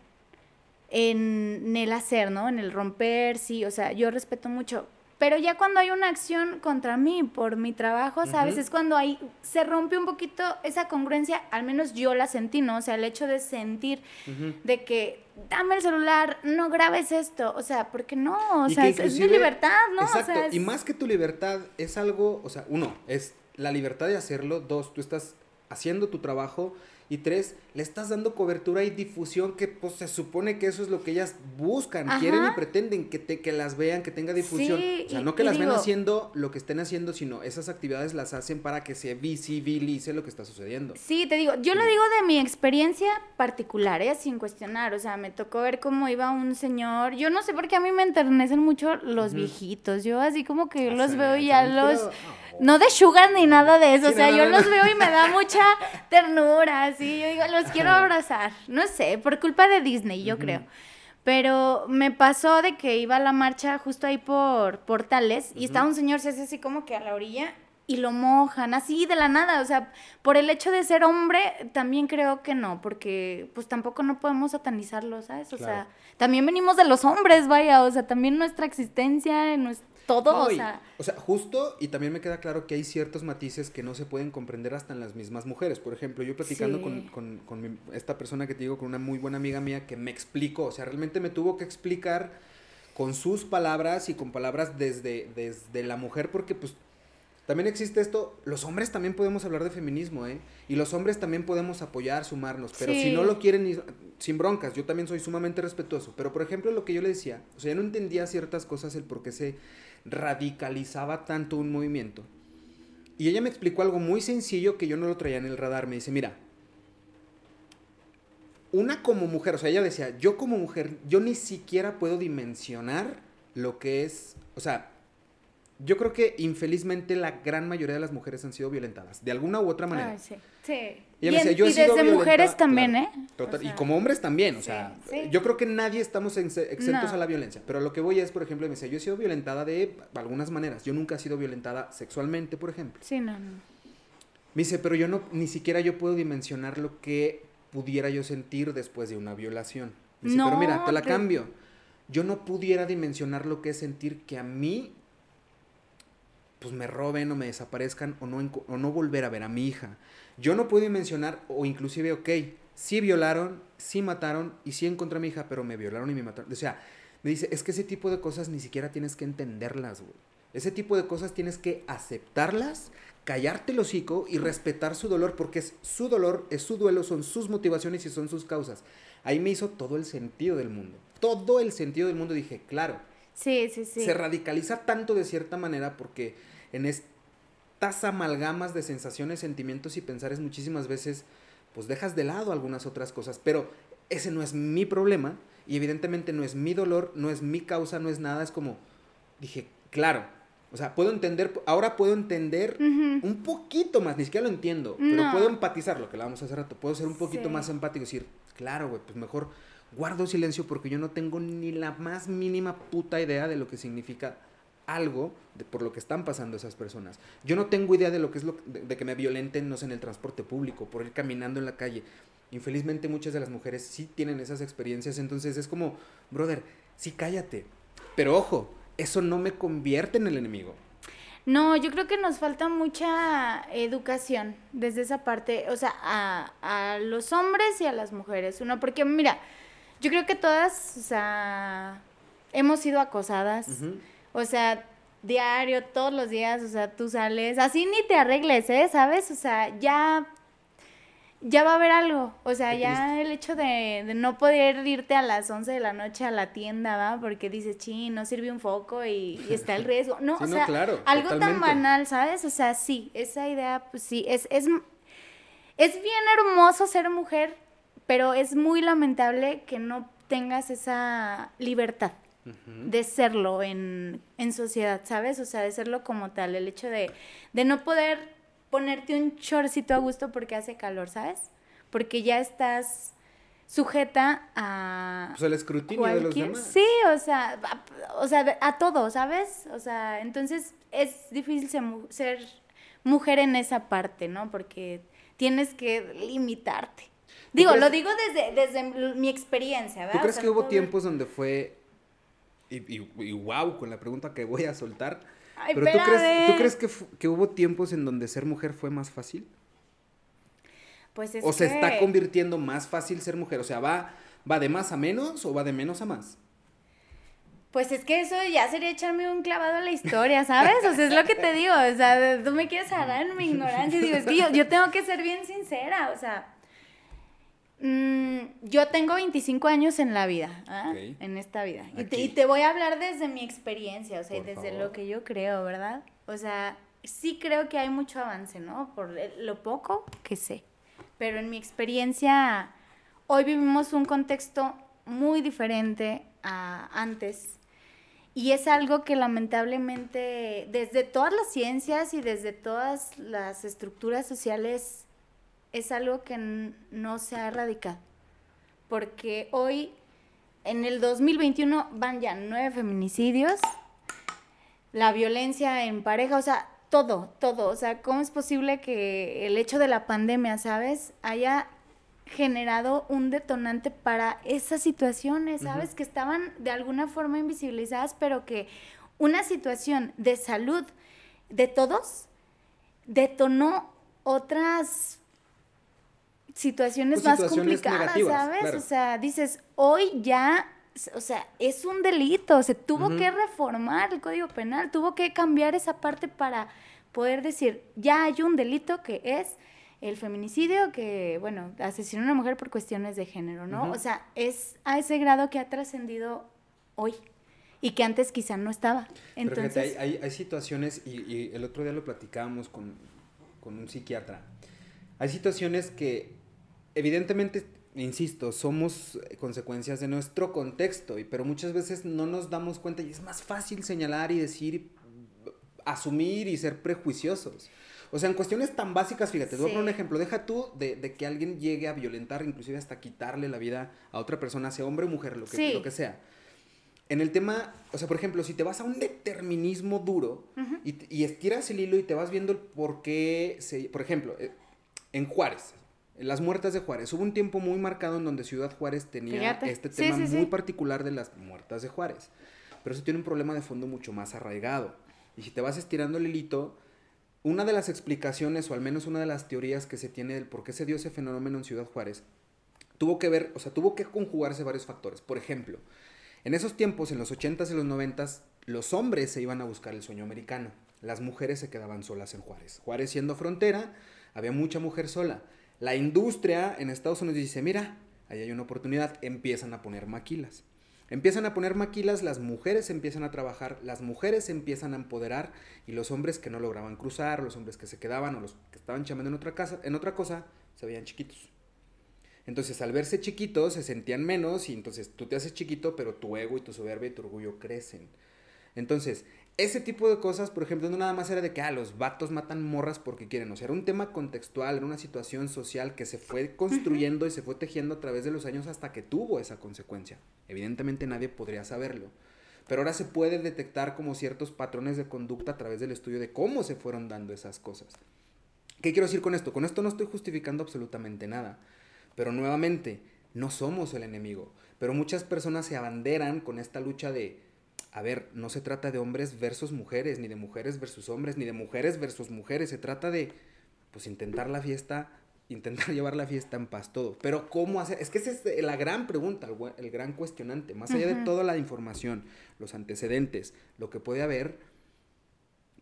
en el hacer, ¿no? En el romper, sí, o sea, yo respeto mucho, pero ya cuando hay una acción contra mí por mi trabajo, ¿sabes? Es cuando ahí se rompe un poquito esa congruencia, al menos yo la sentí, ¿no? O sea, el hecho de sentir de que dame el celular, no grabes esto, o sea, porque no, o sea, es, mi libertad, ¿no? Exacto, y más que tu libertad es algo, o sea, uno, es la libertad de hacerlo, dos, tú estás haciendo tu trabajo y tres, le estás dando cobertura y difusión que pues se supone que eso es lo que ellas buscan, quieren y pretenden que, te, que las vean, que tenga difusión. o sea, no que las ven haciendo lo que estén haciendo, sino esas actividades las hacen para que se visibilice lo que está sucediendo. Sí, te digo, yo lo digo de mi experiencia particular, ¿eh? sin cuestionar, o sea, me tocó ver cómo iba un señor, yo no sé por qué a mí me enternecen mucho los viejitos, yo así como que los veo y ya los... No de sugar ni nada de eso, o sea, yo los veo y me da mucha ternura, sí, yo digo, los quiero abrazar. No sé, por culpa de Disney, yo creo. Pero me pasó de que iba a la marcha justo ahí por Portales y estaba un señor, se hace así como que a la orilla y lo mojan, así de la nada. O sea, por el hecho de ser hombre, también creo que no, porque pues tampoco no podemos satanizarlo, ¿sabes? O sea, también venimos de los hombres, vaya, o sea, también nuestra existencia, nuestra todo, o sea. O sea, justo, y también me queda claro que hay ciertos matices que no se pueden comprender hasta en las mismas mujeres. Por ejemplo, yo platicando con, esta persona que te digo, con una muy buena amiga mía, que me explicó, o sea, realmente me tuvo que explicar con sus palabras y con palabras desde, desde la mujer, porque pues También existe esto, los hombres también podemos hablar de feminismo, ¿eh? Y los hombres también podemos apoyar, sumarnos, pero si no lo quieren, sin broncas, yo también soy sumamente respetuoso. Pero por ejemplo, lo que yo le decía, o sea, yo no entendía ciertas cosas, el por qué se radicalizaba tanto un movimiento. Y ella me explicó algo muy sencillo que yo no lo traía en el radar. Me dice, mira, una como mujer, o sea, ella decía, yo como mujer, yo ni siquiera puedo dimensionar lo que es, o sea, yo creo que infelizmente la gran mayoría de las mujeres han sido violentadas, de alguna u otra manera. sí, sí. Y, desde mujeres también, ¿eh? y como hombres también, o sea, yo creo que nadie estamos exentos a la violencia, pero lo que voy es, por ejemplo, me dice, yo he sido violentada de algunas maneras, yo nunca he sido violentada sexualmente, por ejemplo. Sí, no, no. Me dice, pero yo no, ni siquiera yo puedo dimensionar lo que pudiera yo sentir después de una violación. Me dice, pero mira, te la cambio. Yo no pudiera dimensionar lo que es sentir que a mí pues me roben o me desaparezcan o no, o no volver a ver a mi hija. Yo no puedo mencionar o inclusive, ok, sí violaron, sí mataron y sí encontré a mi hija, pero me violaron y me mataron. O sea, me dice, es que ese tipo de cosas ni siquiera tienes que entenderlas, güey. Ese tipo de cosas tienes que aceptarlas, callarte el hocico y respetar su dolor, porque es su dolor, es su duelo, son sus motivaciones y son sus causas. Ahí me hizo todo el sentido del mundo. Todo el sentido del mundo. Dije, claro, Sí, sí, sí. Se radicaliza tanto de cierta manera porque en estas amalgamas de sensaciones, sentimientos y pensares muchísimas veces pues dejas de lado algunas otras cosas, pero ese no es mi problema y evidentemente no es mi dolor, no es mi causa, no es nada, es como dije, claro, o sea, puedo entender, ahora puedo entender un poquito más, ni siquiera lo entiendo, pero puedo empatizar, lo que vamos a hacer rato, puedo ser un poquito más empático y decir, claro, güey, pues mejor guardo silencio porque yo no tengo ni la más mínima puta idea de lo que significa algo por lo que están pasando esas personas. Yo no tengo idea de lo que es lo de, que me violenten, no sé, en el transporte público, por ir caminando en la calle. Infelizmente muchas de las mujeres sí tienen esas experiencias, entonces es como, brother, sí cállate. Pero ojo, eso no me convierte en el enemigo. No, yo creo que nos falta mucha educación desde esa parte, o sea, a, a los hombres y a las mujeres. Uno, porque mira, yo creo que todas, o sea, hemos sido acosadas. O sea, diario, todos los días, o sea, tú sales, así ni te arregles, ¿eh? ¿Sabes? O sea, ya ya va a haber algo. O sea, ya el hecho de, no poder irte a las 11 de la noche a la tienda, ¿va? Porque dices, sí, no sirve un foco y, está el riesgo. No, o sea, algo tan banal, ¿sabes? O sea, sí, esa idea, pues sí, es, es, es bien hermoso ser mujer, pero es muy lamentable que no tengas esa libertad de serlo en, sociedad, ¿sabes? O sea, de serlo como tal, el hecho de, no poder ponerte un chorcito a gusto porque hace calor, ¿sabes? Porque ya estás sujeta a... Pues el escrutinio de los demás. Sí, o sea, a, o sea, a todo, ¿sabes? O sea, entonces es difícil ser mujer en esa parte, ¿no? Porque tienes que limitarte. Digo, lo digo desde, desde mi experiencia, ¿verdad? ¿Tú crees que hubo tiempos donde fue, y, y, wow, con la pregunta que voy a soltar, pero ¿tú crees, ¿tú crees que, que, hubo tiempos en donde ser mujer fue más fácil? Pues es ¿O se está convirtiendo más fácil ser mujer? O sea, ¿va, ¿va de más a menos o va de menos a más? Pues es que eso ya sería echarme un clavado a la historia, ¿sabes? O sea, es lo que te digo, o sea, tú me quieres agarrar en mi ignorancia digo, es que yo, yo tengo que ser bien sincera, o sea, Mm, yo tengo 25 años en la vida, ¿ah? en esta vida. Y te, voy a hablar desde mi experiencia, o sea, desde lo que yo creo, ¿verdad? O sea, sí creo que hay mucho avance, ¿no? Por lo poco que sé. Pero en mi experiencia, hoy vivimos un contexto muy diferente a antes. Y es algo que lamentablemente desde todas las ciencias y desde todas las estructuras sociales es algo que no se ha erradicado. Porque hoy, en el 2021, van ya nueve feminicidios, la violencia en pareja, o sea, todo, todo. O sea, ¿cómo es posible que el hecho de la pandemia, ¿sabes? Haya generado un detonante para esas situaciones, ¿sabes? Que estaban de alguna forma invisibilizadas, pero que una situación de salud de todos detonó otras situaciones, pues, más complicadas, ¿sabes? O sea, dices, hoy ya o sea, es un delito, se tuvo que reformar el Código Penal, tuvo que cambiar esa parte para poder decir, ya hay un delito que es el feminicidio, que, bueno, asesinar a una mujer por cuestiones de género, ¿no? O sea, es a ese grado que ha trascendido hoy y que antes quizá no estaba. Entonces, hay, hay, situaciones, y, el otro día lo platicábamos con, con un psiquiatra, hay situaciones que evidentemente insisto, somos consecuencias de nuestro contexto, pero muchas veces no nos damos cuenta y es más fácil señalar y decir, asumir y ser prejuiciosos. O sea, en cuestiones tan básicas, fíjate, te voy a poner un ejemplo. Deja tú de, que alguien llegue a violentar, inclusive hasta quitarle la vida a otra persona, sea hombre o mujer, lo que, lo que sea. En el tema, o sea, por ejemplo, si te vas a un determinismo duro y, y, estiras el hilo y te vas viendo el por qué, se, por ejemplo, eh, en Juárez, las muertas de Juárez. Hubo un tiempo muy marcado en donde Ciudad Juárez tenía este tema muy particular de las muertas de Juárez. Pero eso tiene un problema de fondo mucho más arraigado. Y si te vas estirando el hilito, una de las explicaciones, o al menos una de las teorías que se tiene del por qué se dio ese fenómeno en Ciudad Juárez, tuvo que ver, o sea, tuvo que conjugarse varios factores. Por ejemplo, en esos tiempos, en los 80s y los 90s, los hombres se iban a buscar el sueño americano. Las mujeres se quedaban solas en Juárez. Juárez siendo frontera, había mucha mujer sola. La industria en Estados Unidos dice, mira, ahí hay una oportunidad, empiezan a poner maquilas. Empiezan a poner maquilas, las mujeres empiezan a trabajar, las mujeres empiezan a empoderar y los hombres que no lograban cruzar, los hombres que se quedaban o los que estaban chamando en otra, casa, en otra cosa, se veían chiquitos. Entonces, al verse chiquitos, se sentían menos y entonces tú te haces chiquito, pero tu ego y tu soberbia y tu orgullo crecen. Entonces, ese tipo de cosas, por ejemplo, no nada más era de que, ah, los vatos matan morras porque quieren. O sea, era un tema contextual, era una situación social que se fue construyendo y se fue tejiendo a través de los años hasta que tuvo esa consecuencia. Evidentemente nadie podría saberlo. Pero ahora se puede detectar como ciertos patrones de conducta a través del estudio de cómo se fueron dando esas cosas. ¿Qué quiero decir con esto? Con esto no estoy justificando absolutamente nada. Pero nuevamente, no somos el enemigo. Pero muchas personas se abanderan con esta lucha de a ver, no se trata de hombres versus mujeres, ni de mujeres versus hombres, ni de mujeres versus mujeres, se trata de, pues, intentar la fiesta, intentar llevar la fiesta en paz todo. Pero ¿cómo hacer? Es que esa es la gran pregunta, el, gran cuestionante, más allá de toda la información, los antecedentes, lo que puede haber,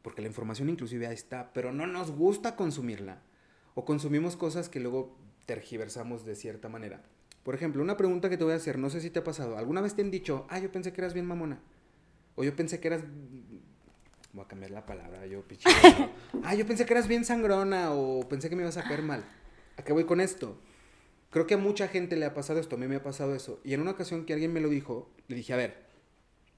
porque la información inclusive ahí está, pero no nos gusta consumirla. O consumimos cosas que luego tergiversamos de cierta manera. Por ejemplo, una pregunta que te voy a hacer, no sé si te ha pasado, ¿alguna vez te han dicho, ah, yo pensé que eras bien mamona? O yo pensé que eras. Voy a cambiar la palabra, yo ah, yo pensé que eras bien sangrona o pensé que me ibas a caer mal. ¿A qué voy con esto? Creo que a mucha gente le ha pasado esto, a mí me ha pasado eso. Y en una ocasión que alguien me lo dijo, le dije, a ver,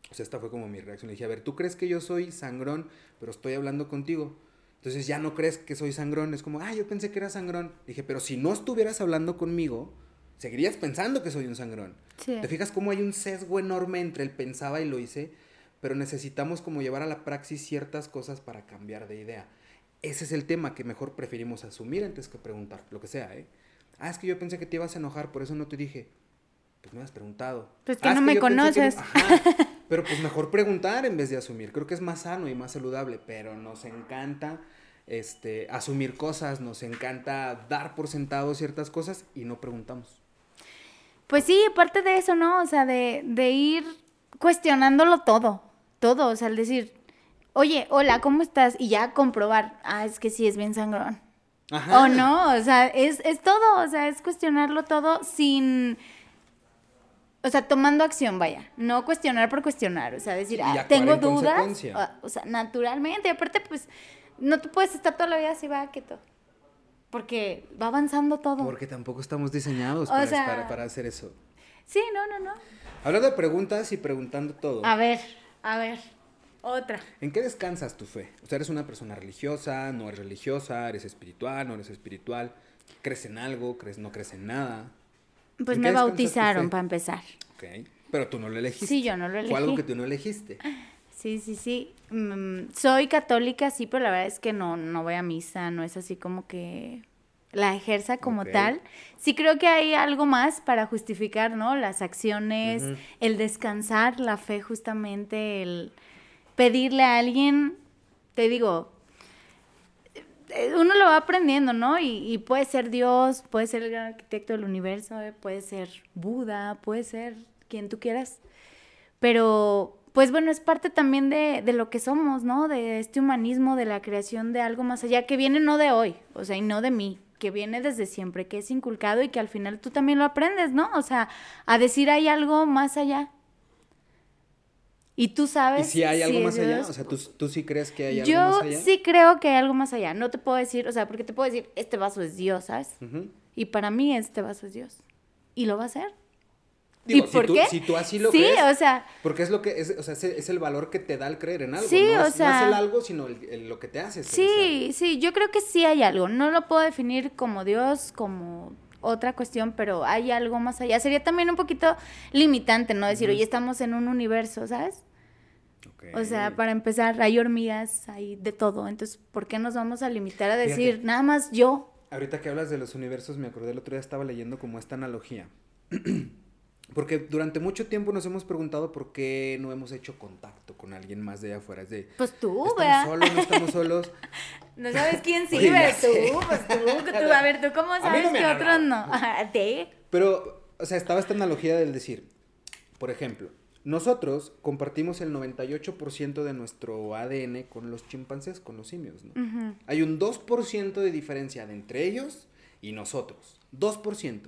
o sea, esta fue como mi reacción. Le dije, a ver, ¿tú crees que yo soy sangrón, pero estoy hablando contigo? Entonces ya no crees que soy sangrón. Es como, ah, yo pensé que era sangrón. Le dije, pero si no estuvieras hablando conmigo, seguirías pensando que soy un sangrón. ¿Te fijas cómo hay un sesgo enorme entre el pensaba y lo hice? Pero necesitamos como llevar a la praxis ciertas cosas para cambiar de idea. Ese es el tema que mejor preferimos asumir antes que preguntar, lo que sea, ¿eh? Ah, es que yo pensé que te ibas a enojar, por eso no te dije. Pues me has preguntado. Pues que ah, no me conoces. pero pues mejor preguntar en vez de asumir. Creo que es más sano y más saludable, pero nos encanta este, asumir cosas, nos encanta dar por sentado ciertas cosas y no preguntamos. Pues sí, aparte de eso, ¿no? O sea, de, de ir cuestionándolo todo todo, o sea, al decir, oye, hola, ¿cómo estás? Y ya comprobar, ah, es que sí es bien sangrón. Ajá. O no, o sea, es, es todo, o sea, es cuestionarlo todo sin, o sea, tomando acción, vaya, no cuestionar por cuestionar, o sea, decir, ah, tengo dudas, o, sea, naturalmente, aparte, pues, no te puedes estar toda la vida así, va, quieto. Porque va avanzando todo. Porque tampoco estamos diseñados para, para hacer eso. Sí, no, no, no. Hablando de preguntas y preguntando todo. A ver. A ver, otra. ¿En qué descansas tu fe? O sea, ¿eres una persona religiosa? ¿No eres religiosa? ¿Eres espiritual? ¿No eres espiritual? ¿Crees en algo? ¿Crees no crees en nada? Pues me bautizaron para empezar. Ok. Pero tú no lo elegiste. Sí, yo no lo elegí. Fue algo que tú no elegiste. Sí, sí, sí. Mm, soy católica, sí, pero la verdad es que no, no voy a misa, no es así como que la ejerza como tal. Sí creo que hay algo más para justificar, ¿no? Las acciones, el descansar, la fe justamente, el pedirle a alguien, te digo, eh, uno lo va aprendiendo, ¿no? Y, puede ser Dios, puede ser el gran arquitecto del universo, puede ser Buda, puede ser quien tú quieras. Pero, pues bueno, es parte también de, de lo que somos, ¿no? De este humanismo, de la creación de algo más allá, que viene no de hoy, o sea, y no de mí, que viene desde siempre, que es inculcado y que al final tú también lo aprendes, ¿no? O sea, a decir hay algo más allá. Y tú sabes. ¿Y si hay algo más allá? O sea, ¿tú, tú sí crees que hay algo Yo más allá? sí creo que hay algo más allá. No te puedo decir, o sea, porque te puedo decir, este vaso es Dios, ¿sabes? Y para mí este vaso es Dios. Y lo va a hacer. Digo, ¿Y si por tú, qué? Si tú así lo sí, crees. o sea, Porque es lo que es, o sea, es, el valor que te da el creer en algo. Sí, no o es, sea- no es el algo, sino el- el- lo que te hace. ser ese sí, sí, yo creo que sí hay algo. No lo puedo definir como Dios, como otra cuestión, pero hay algo más allá. Sería también un poquito limitante, ¿no? Decir, oye, estamos en un universo, ¿sabes? O sea, para empezar, hay hormigas, hay de todo. Entonces, ¿por qué nos vamos a limitar a decir, Fíjate. nada más yo? Ahorita que hablas de los universos, me acordé el otro día estaba leyendo como esta analogía. Porque durante mucho tiempo nos hemos preguntado por qué no hemos hecho contacto con alguien más de allá afuera. Es de, Pues tú, ¿estamos ¿verdad? solos? ¿No estamos solos? No sabes quién sí, pero tú, pues tú, tú, a ver, ¿tú cómo no sabes que otros no? ¿A ti? Pero, o sea, estaba esta analogía del decir, por ejemplo, nosotros compartimos el 98% de nuestro ADN con los chimpancés, con los simios, ¿no? Hay un 2% de diferencia de entre ellos y nosotros. 2%.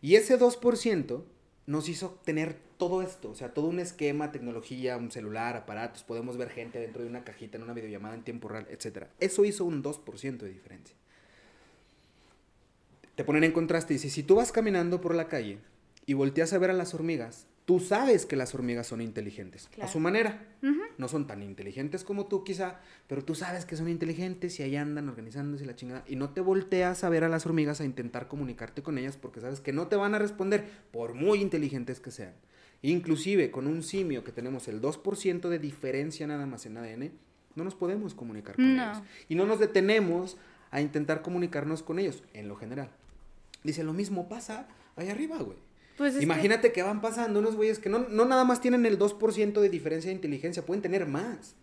Y ese 2% nos hizo tener todo esto, o sea, todo un esquema, tecnología, un celular, aparatos, podemos ver gente dentro de una cajita en una videollamada en tiempo real, etc. Eso hizo un 2% de diferencia. Te ponen en contraste y dice, si tú vas caminando por la calle y volteas a ver a las hormigas, tú sabes que las hormigas son inteligentes, a su manera. No son tan inteligentes como tú quizá, pero tú sabes que son inteligentes y ahí andan organizándose la chingada. Y no te volteas a ver a las hormigas a intentar comunicarte con ellas porque sabes que no te van a responder por muy inteligentes que sean. Inclusive con un simio que tenemos el 2% de diferencia nada más en ADN, no nos podemos comunicar con No. ellos. Y no nos detenemos a intentar comunicarnos con ellos, en lo general. Dice, lo mismo pasa allá arriba, güey. Pues Imagínate que... van pasando unos güeyes que no, no nada más tienen el 2% de diferencia de inteligencia, pueden tener más.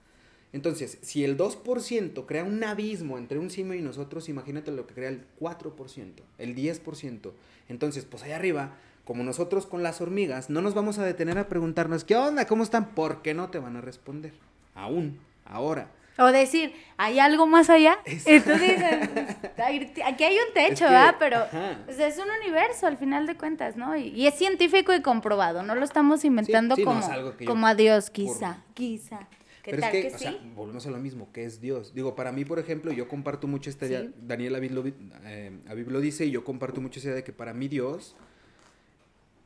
Entonces, si el 2% crea un abismo entre un simio y nosotros, imagínate lo que crea el 4%, el 10%. Entonces, pues allá arriba, como nosotros con las hormigas, no nos vamos a detener a preguntarnos, ¿qué onda? ¿Cómo están? Porque no te van a responder. Aún, ahora. O decir, ¿hay algo más allá? Exacto. Tú dices, "Ay, aquí hay un techo, Es que- ¿verdad? Pero o sea, es un universo al final de cuentas, ¿no? Y, y es científico y comprobado, no lo estamos inventando sí, como, es yo- como a Dios, por- quizá, quizá. ¿Qué Pero tal es que, que, o sí? sea, volvemos a lo mismo, ¿qué es Dios? Digo, para mí, por ejemplo, yo comparto mucho esta idea. Daniel Aviv lo, eh, Aviv lo dice y yo comparto mucho esa idea de que para mí Dios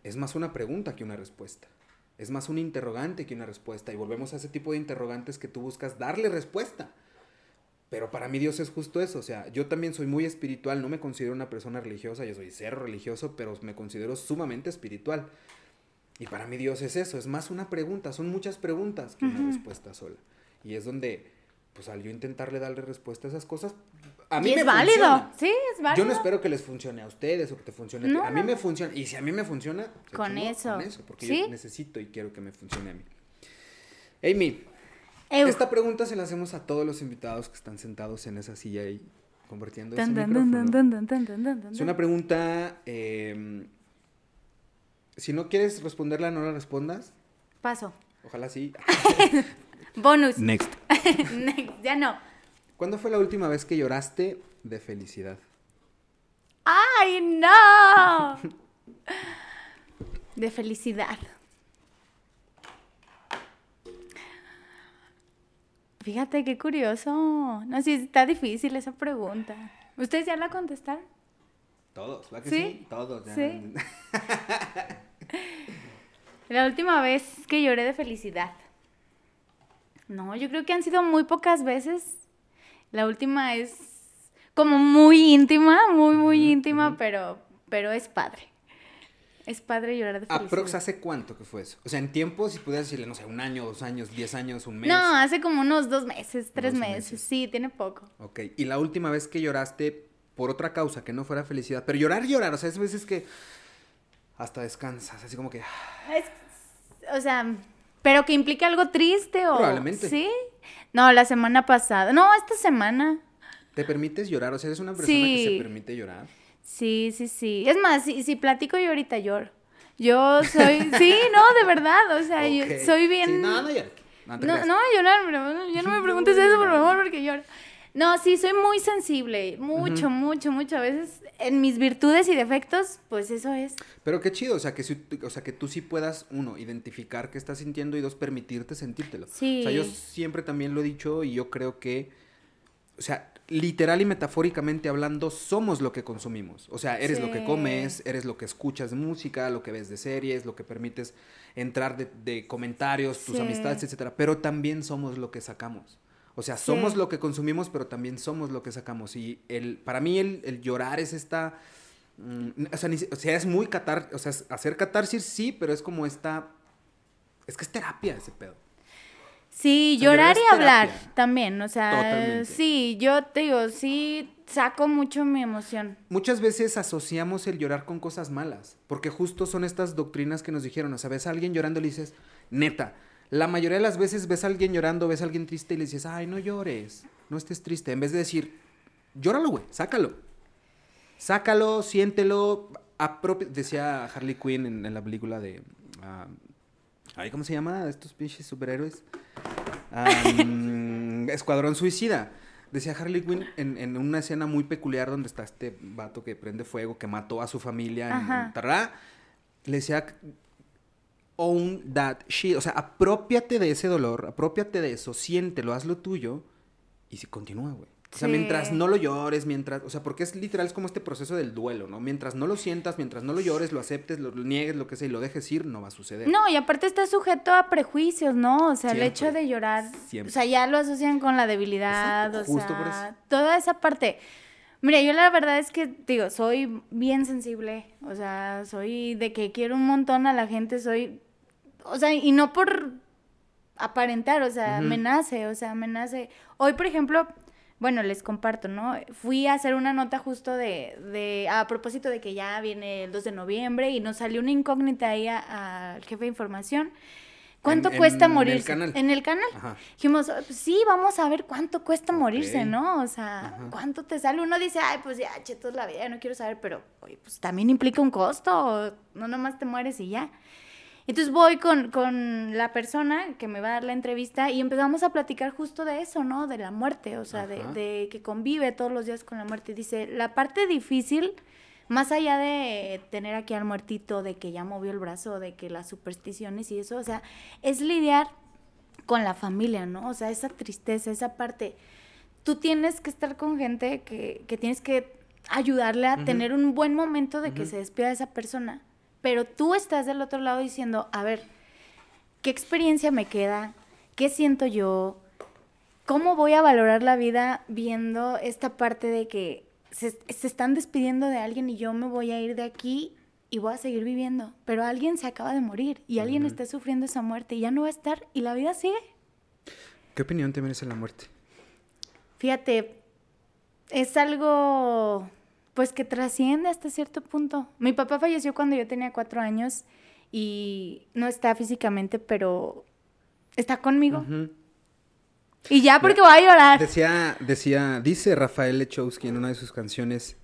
es más una pregunta que una respuesta. Es más un interrogante que una respuesta. Y volvemos a ese tipo de interrogantes que tú buscas darle respuesta. Pero para mí Dios es justo eso. O sea, yo también soy muy espiritual. No me considero una persona religiosa. Yo soy cero religioso, pero me considero sumamente espiritual. Y para mí Dios es eso. Es más una pregunta. Son muchas preguntas que una respuesta sola. Y es donde, pues al yo intentarle darle respuesta a esas cosas, a mí y me es válido, funciona. sí, es válido. Yo no espero que les funcione a ustedes o que te funcione a ti. A mí no. me funciona. Y si a mí me funciona, Con eso. Con eso. Porque ¿Sí? yo necesito y quiero que me funcione a mí. Amy, Eu. esta pregunta se la hacemos a todos los invitados que están sentados en esa silla y compartiendo ese Tan, tan, micrófono. Es una pregunta. eh, si no quieres responderla, no la respondas. Paso. Ojalá sí. Bonus. Next. Next, ya no. ¿Cuándo fue la última vez que lloraste de felicidad? ¡Ay, no! De felicidad. Fíjate qué curioso. No, sí, está difícil esa pregunta. ¿Ustedes ya la contestaron? Todos, ¿va que ¿Sí? sí? Todos. ya. Sí. La última vez que lloré de felicidad. No, yo creo que han sido muy pocas veces. La última es como muy íntima, muy, muy íntima, pero, pero es padre. Es padre llorar de felicidad. ¿Aprox hace cuánto que fue eso? O sea, en tiempo, si pudieras decirle, no sé, un año, dos años, diez años, un mes. No, hace como unos dos meses, tres meses. Sí, tiene poco. Ok, y la última vez que lloraste por otra causa que no fuera felicidad, pero llorar, llorar, o sea, es veces que hasta descansas, así como que... ah, Es- o sea, pero que implica algo triste o... Probablemente. Sí. No, la semana pasada. No, esta semana. ¿Te permites llorar? O sea, eres una persona que Sí. se permite llorar. Sí, sí, sí. Es más, si, si platico yo ahorita lloro. Yo soy, sí, no, de verdad, o sea, yo soy bien... no, no llores. No, no, no llorar, pero ya no me preguntes eso, por favor, porque lloro. No, sí, soy muy sensible, mucho, mucho, mucho. A veces en mis virtudes y defectos, pues eso es. Pero qué chido, o sea, que, o sea, que tú sí puedas, uno, identificar qué estás sintiendo y dos, permitirte sentírtelo. Sí. O sea, yo siempre también lo he dicho y yo creo que, o sea, literal y metafóricamente hablando, somos lo que consumimos. O sea, eres lo que comes, eres lo que escuchas de música, lo que ves de series, lo que permites entrar de, comentarios, tus amistades, etcétera. Pero también somos lo que sacamos. O sea, somos lo que consumimos, pero también somos lo que sacamos. Y el, para mí el, llorar es esta... Mm, o, sea, es muy catar... O sea, hacer catarsis sí, pero es como esta... Es que es terapia ese pedo. Sí, llorar, y hablar también, o sea, sí, yo te digo, sí saco mucho mi emoción. Muchas veces asociamos el llorar con cosas malas, porque justo son estas doctrinas que nos dijeron, o sea, ves a alguien llorando y le dices, neta, la mayoría de las veces ves a alguien llorando, ves a alguien triste y le dices, ay, no llores, no estés triste. En vez de decir, llóralo, güey, sácalo. Sácalo, siéntelo. Decía Harley Quinn en, la película de... Ah, ay, ¿Cómo se llama? Estos pinches superhéroes. Escuadrón Suicida. Decía Harley Quinn en, una escena muy peculiar donde está este vato que prende fuego, que mató a su familia en Tarrá. Le decía, own that shit. O sea, apropiate de ese dolor, apropiate de eso, siéntelo, hazlo tuyo y si continúa, güey. O sea, mientras no lo llores, mientras, o sea, porque es literal, es como este proceso del duelo, ¿no? Mientras no lo sientas, mientras no lo llores, lo aceptes, lo, niegues, lo que sea, y lo dejes ir, no va a suceder. No, y aparte está sujeto a prejuicios, ¿no? O sea, el hecho de llorar, o sea, ya lo asocian con la debilidad, o sea, toda esa parte. Mira, yo la verdad es que, digo, soy bien sensible, o sea, soy de que quiero un montón a la gente, soy o sea, y no por aparentar, o sea, me nace, o sea, me nace. Hoy, por ejemplo, bueno, les comparto, ¿no? Fui a hacer una nota justo de, de a propósito de que ya viene el 2 de noviembre y nos salió una incógnita ahí al jefe de información. ¿Cuánto cuesta morirse? En el canal. En el canal. Dijimos, oh, pues sí, vamos a ver cuánto cuesta morirse, ¿no? O sea, ¿cuánto te sale? Uno dice, ay, pues ya, chetos la vida, no quiero saber, pero, oye, pues también implica un costo, no nomás te mueres y ya. Entonces voy con, la persona que me va a dar la entrevista y empezamos a platicar justo de eso, ¿no? De la muerte, o sea, de, que convive todos los días con la muerte. Dice, la parte difícil, más allá de tener aquí al muertito, de que ya movió el brazo, de que las supersticiones y eso, o sea, es lidiar con la familia, ¿no? O sea, esa tristeza, esa parte. Tú tienes que estar con gente que, tienes que ayudarle a tener un buen momento de que se despida esa persona pero tú estás del otro lado diciendo, a ver, ¿qué experiencia me queda? ¿Qué siento yo? ¿Cómo voy a valorar la vida viendo esta parte de que se, están despidiendo de alguien y yo me voy a ir de aquí y voy a seguir viviendo? Pero alguien se acaba de morir y alguien está sufriendo esa muerte y ya no va a estar y la vida sigue. ¿Qué opinión te merece la muerte? Fíjate, es algo pues que trasciende hasta cierto punto. Mi papá falleció cuando yo tenía cuatro años y no está físicamente, pero está conmigo. Y ya porque voy a llorar. Decía, decía, dice Rafael Lechowski en una de sus canciones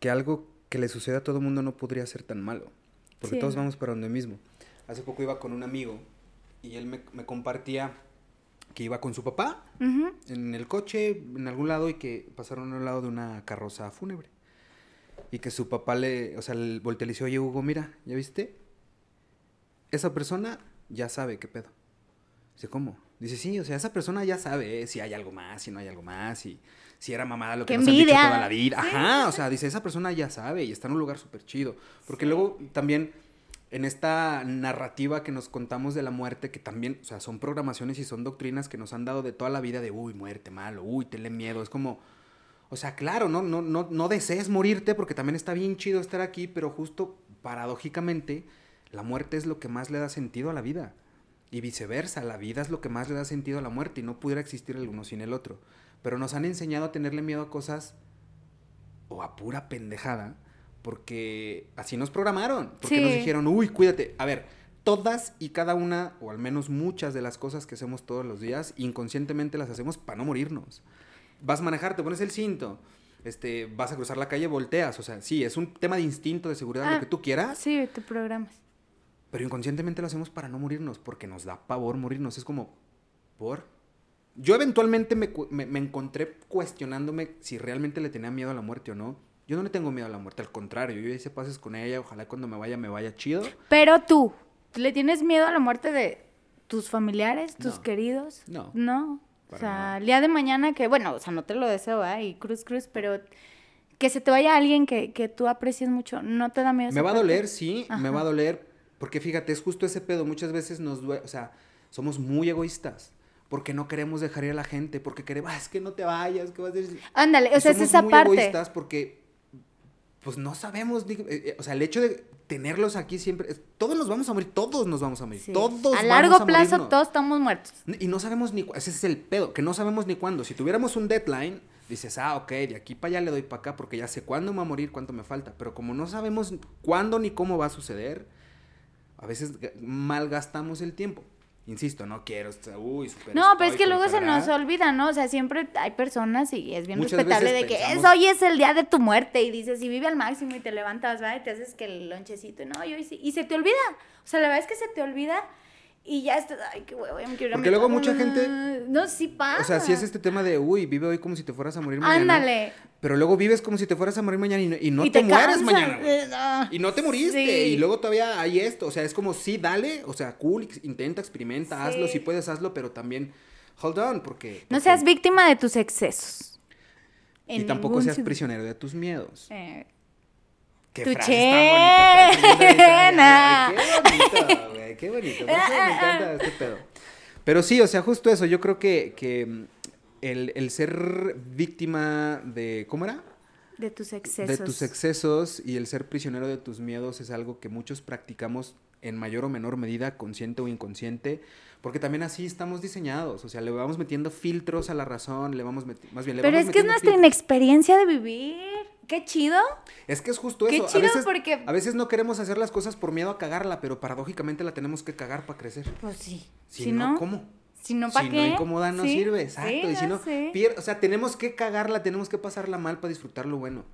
que algo que le suceda a todo el mundo no podría ser tan malo, porque todos vamos para donde mismo. Hace poco iba con un amigo y él me, compartía que iba con su papá en el coche, en algún lado, y que pasaron al lado de una carroza fúnebre. Y que su papá le, o sea, el volteó y le dice, oye Hugo, mira, ¿ya viste? Esa persona ya sabe qué pedo. Dice, ¿cómo? Dice, sí, o sea, esa persona ya sabe eh, si hay algo más, si no hay algo más, y si era mamada lo que nos han dicho toda la vida. Ajá, o sea, dice, esa persona ya sabe y está en un lugar súper chido. Porque luego también en esta narrativa que nos contamos de la muerte, que también, o sea, son programaciones y son doctrinas que nos han dado de toda la vida de, uy, muerte, malo, uy, tenle miedo. Es como, o sea, claro, no, no, no, no desees morirte porque también está bien chido estar aquí, pero justo paradójicamente la muerte es lo que más le da sentido a la vida. Y viceversa, la vida es lo que más le da sentido a la muerte y no pudiera existir el uno sin el otro. Pero nos han enseñado a tenerle miedo a cosas o a pura pendejada porque así nos programaron. Porque nos dijeron, uy, cuídate. A ver, todas y cada una, o al menos muchas de las cosas que hacemos todos los días, inconscientemente las hacemos para no morirnos vas a manejar, te pones el cinto, este, vas a cruzar la calle, volteas. O sea, sí, es un tema de instinto, de seguridad, lo ah, que tú quieras. Sí, te programas. pero inconscientemente lo hacemos para no morirnos, porque nos da pavor morirnos. Es como, ¿por? Yo eventualmente me, me- me encontré cuestionándome si realmente le tenía miedo a la muerte o no. Yo no le tengo miedo a la muerte, al contrario, yo hice pases con ella, ojalá cuando me vaya me vaya chido. Pero tú, ¿le tienes miedo a la muerte de tus familiares, tus No. queridos? No. No. O sea, nada. el día de mañana que, bueno, o sea, no te lo deseo, ¿eh? Y cruz, cruz, pero que se te vaya alguien que, que tú aprecies mucho, ¿no te da miedo? Me va a doler, sí, me va a doler, porque fíjate, es justo ese pedo, muchas veces nos duele, o sea, somos muy egoístas, porque no queremos dejar ir a la gente, porque queremos, "Ah, es que no te vayas, que vas a decir? Ándale, o sea, es somos esa muy parte. egoístas porque, pues no sabemos, eh, eh, o sea, el hecho de tenerlos aquí siempre, todos nos vamos a morir, todos nos vamos a morir, Sí. todos A vamos largo a plazo morirnos. todos estamos muertos. Y no sabemos ni, cu- ese es el pedo, que no sabemos ni cuándo. Si tuviéramos un deadline, dices, ah, ok, de aquí para allá le doy para acá porque ya sé cuándo me va a morir, cuánto me falta. Pero como no sabemos cuándo ni cómo va a suceder, a veces ga- malgastamos el tiempo. Insisto, no quiero, uy, súper No, pero es que luego se nos olvida, ¿no? O sea, siempre hay personas y es bien Muchas respetable de que es, hoy es el día de tu muerte y dices, y vive al máximo y te levantas, ¿va? Y te haces que el lonchecito, no, y hoy sí. Y se te olvida. O sea, la verdad es que se te olvida y ya estás, ay, qué huevo, ya me quiero ir a Porque luego cama". mucha gente- No, sí pasa. O sea, si es este tema de, uy, vive hoy como si te fueras a morir mañana. Ándale. Pero luego vives como si te fueras a morir mañana y no, y no Y te, mueres mañana. güey. eh, ah. Y no te moriste. Sí. Y luego todavía hay esto. O sea, es como, sí, dale. O sea, cool, intenta, experimenta, Sí. hazlo. Si puedes, hazlo. Pero también, hold on, porque. No porque- seas víctima de tus excesos. Y En tampoco ningún seas prisionero de tus miedos. Eh, Qué Tuché. frase tan bonita. Qué Qué bonito. Por eso me encanta este pedo. Pero sí, o sea, justo eso. Yo creo que, que mm, el, el ser víctima de. ¿Cómo era? de tus excesos. de tus excesos y el ser prisionero de tus miedos es algo que muchos practicamos en mayor o menor medida, consciente o inconsciente, porque también así estamos diseñados, o sea, le vamos metiendo filtros a la razón, le vamos meti- más bien le Pero vamos es que es metiendo nuestra filtros. inexperiencia de vivir. Qué chido. Es que es justo Qué eso, chido a veces porque- a veces no queremos hacer las cosas por miedo a cagarla, pero paradójicamente la tenemos que cagar para crecer. Pues sí. Si, no, ¿cómo? Si no, ¿para si qué? no incomoda no Sí, sirve, exacto. sí, y si no, sé. pier- o sea, tenemos que cagarla, tenemos que pasarla mal para disfrutar lo bueno.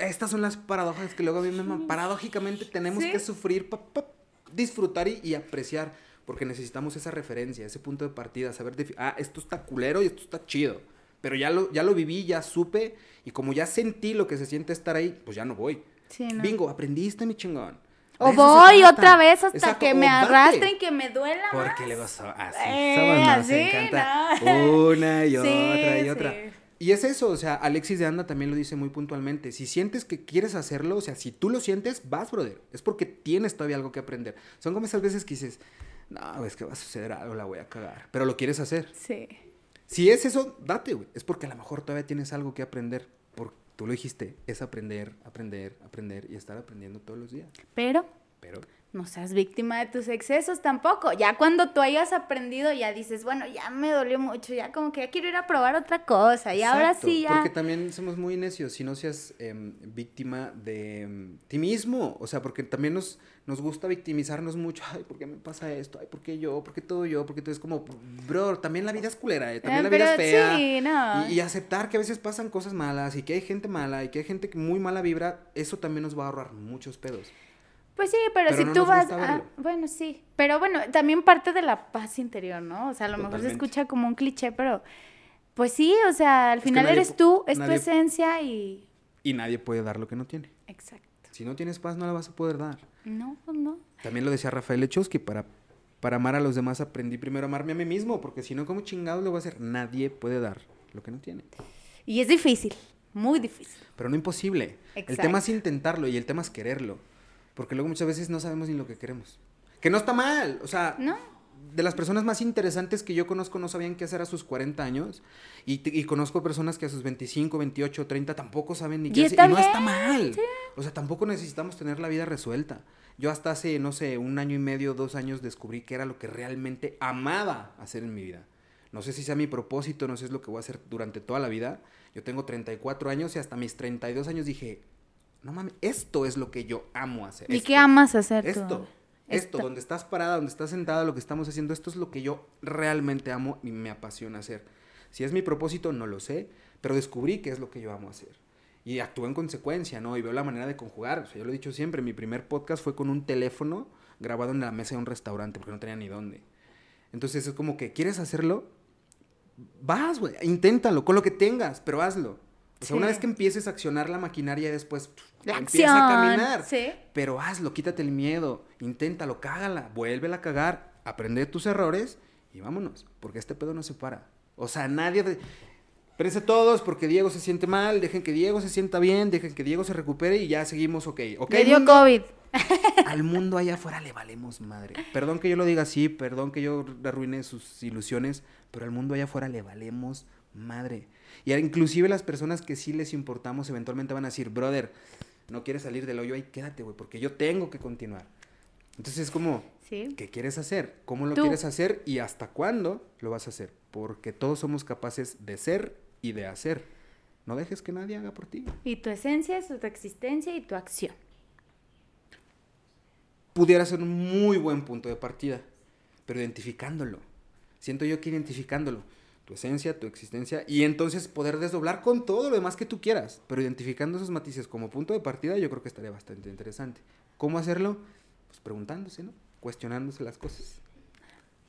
Estas son las paradojas que luego a mí me. Paradójicamente tenemos Sí. que sufrir para disfrutar y, y apreciar, porque necesitamos esa referencia, ese punto de partida, saber, ah, esto está culero y esto está chido. Pero ya lo, ya lo viví, ya supe, y como ya sentí lo que se siente estar ahí, pues ya no voy. Sí, no. Bingo, aprendiste, mi chingón. O se voy otra vez hasta Exacto, que me arrastren, que me duela más. Porque luego so- así Eh, así, encanta no. una y Sí, otra y sí. otra. Y es eso, o sea, Alexis de Anda también lo dice muy puntualmente. Si sientes que quieres hacerlo, o sea, si tú lo sientes, vas, brother. Es porque tienes todavía algo que aprender. Son como esas veces que dices, no, es que va a suceder algo, la voy a cagar. Pero lo quieres hacer. Sí. Si es eso, date, güey. Es porque a lo mejor todavía tienes algo que aprender. Porque tú lo dijiste, es aprender, aprender, aprender y estar aprendiendo todos los días. Pero Pero no seas víctima de tus excesos tampoco. Ya cuando tú hayas aprendido, ya dices, bueno, ya me dolió mucho, ya como que ya quiero ir a probar otra cosa. Y ahora sí ya. Porque también somos muy necios, si no seas em, víctima de em, ti mismo, o sea, porque también nos, nos gusta victimizarnos mucho, ay, ¿por qué me pasa esto? Ay, ¿por qué yo? ¿Por qué todo yo? Porque tú es como, bro, también la vida es culera, eh, también Eh, la vida es fea. sí, no. Y, y aceptar que a veces pasan cosas malas y que hay gente mala y que hay gente que muy mala vibra, eso también nos va a ahorrar muchos pedos. Pues sí, pero, Pero si no tú vas. gusta a- verlo. bueno, sí. Pero bueno, también parte de la paz interior, ¿no? O sea, a lo mejor se escucha como un cliché, pero. Pues sí, o sea, al Es final nadie eres tú, es tu esencia y. Y nadie puede dar lo que no tiene. Exacto. Si no tienes paz, no la vas a poder dar. No, pues no. También lo decía Rafael Lechowski, para, para amar a los demás aprendí primero a amarme a mí mismo, porque si no, ¿cómo chingados lo voy a hacer? Nadie puede dar lo que no tiene. Y es difícil, muy difícil. Pero no imposible. El Exacto. tema es intentarlo y el tema es quererlo. Porque luego muchas veces no sabemos ni lo que queremos. Que no está mal. O sea, ¿No? de las personas más interesantes que yo conozco no sabían qué hacer a sus 40 años. Y, y conozco personas que a sus 25, 28, 30 tampoco saben ni qué hacer. Y no está mal. O sea, tampoco necesitamos tener la vida resuelta. Yo hasta hace, no sé, un año y medio, dos años descubrí que era lo que realmente amaba hacer en mi vida. No sé si sea mi propósito, no sé si es lo que voy a hacer durante toda la vida. Yo tengo 34 años y hasta mis 32 años dije, no mames, esto es lo que yo amo hacer. ¿Y esto". qué amas hacer tú? Esto, esto, donde estás parada, donde estás sentada, lo que estamos haciendo, esto es lo que yo realmente amo y me apasiona hacer. Si es mi propósito, no lo sé, pero descubrí que es lo que yo amo hacer. Y actúo en consecuencia, ¿no? Y veo la manera de conjugar. O sea, yo lo he dicho siempre, mi primer podcast fue con un teléfono grabado en la mesa de un restaurante porque no tenía ni dónde. Entonces es como que, ¿quieres hacerlo? Vas, güey, inténtalo, con lo que tengas, pero hazlo. O sea, una vez que empieces a accionar la maquinaria después pf, La empieza a caminar. sí. Pero hazlo, quítate el miedo, inténtalo, cágala, vuélvela a cagar, aprende de tus errores y vámonos, porque este pedo no se para. O sea, nadie... De... Espérense todos porque Diego se siente mal, dejen que Diego se sienta bien, dejen que Diego se recupere y ya seguimos, ok. Ok, Le dio mundo? COVID. Al mundo allá afuera le valemos madre. Perdón que yo lo diga así, perdón que yo arruine sus ilusiones, pero al mundo allá afuera le valemos madre. Y inclusive las personas que sí les importamos eventualmente van a decir, brother, no quieres salir del hoyo ahí, quédate, güey, porque yo tengo que continuar. Entonces es como, Sí. ¿qué quieres hacer? ¿Cómo lo Tú. quieres hacer? ¿Y hasta cuándo lo vas a hacer? Porque todos somos capaces de ser y de hacer. No dejes que nadie haga por ti. Y tu esencia es tu existencia y tu acción. pudiera ser un muy buen punto de partida, pero identificándolo. Siento yo que identificándolo, tu esencia, tu existencia, y entonces poder desdoblar con todo lo demás que tú quieras, pero identificando esos matices como punto de partida, yo creo que estaría bastante interesante. ¿Cómo hacerlo? Pues preguntándose, ¿no? Cuestionándose las cosas.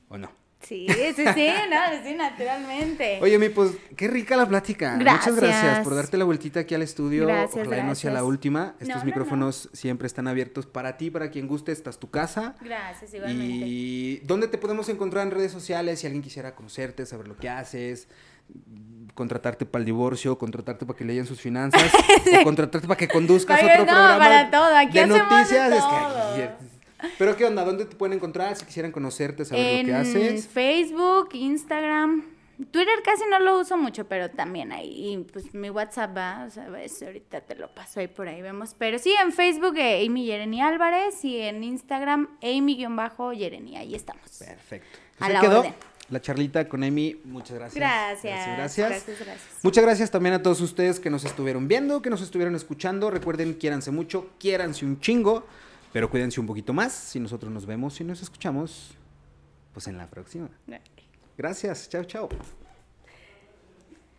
¿O no? Sí, sí, sí, no, sí, naturalmente. Oye, mi, pues qué rica la plática. Muchas gracias Gracias. por darte la vueltita aquí al estudio. Gracias, Ojalá y no sea la gracias. última. Estos No, no, micrófonos siempre están abiertos para ti, para quien guste. Esta es tu casa. Gracias, igualmente. ¿Y dónde te podemos encontrar en redes sociales? Si alguien quisiera conocerte, saber lo que haces, contratarte para el divorcio, contratarte para que leyan sus finanzas, o contratarte para que conduzcas otro no, programa para todo, aquí de noticias. Es que aquí- Pero ¿qué onda? ¿Dónde te pueden encontrar si quisieran conocerte, saber lo que en haces? Facebook, Instagram, Twitter casi no lo uso mucho, pero también ahí, y, pues mi WhatsApp va, o sea, ves, ahorita te lo paso ahí por ahí, vemos. Pero sí, en Facebook, eh, Amy Yereni Álvarez, y en Instagram, Amy-Yereni, ahí estamos. Perfecto. A Pues ahí la quedó orden. la charlita con Amy. Muchas gracias. Gracias, Gracias. gracias, gracias. Muchas gracias también a todos ustedes que nos estuvieron viendo, que nos estuvieron escuchando. Recuerden, quiéranse mucho, quiéranse un chingo, pero cuídense un poquito más. Si nosotros nos vemos y nos escuchamos, pues en la próxima. Gracias. Chao, chao.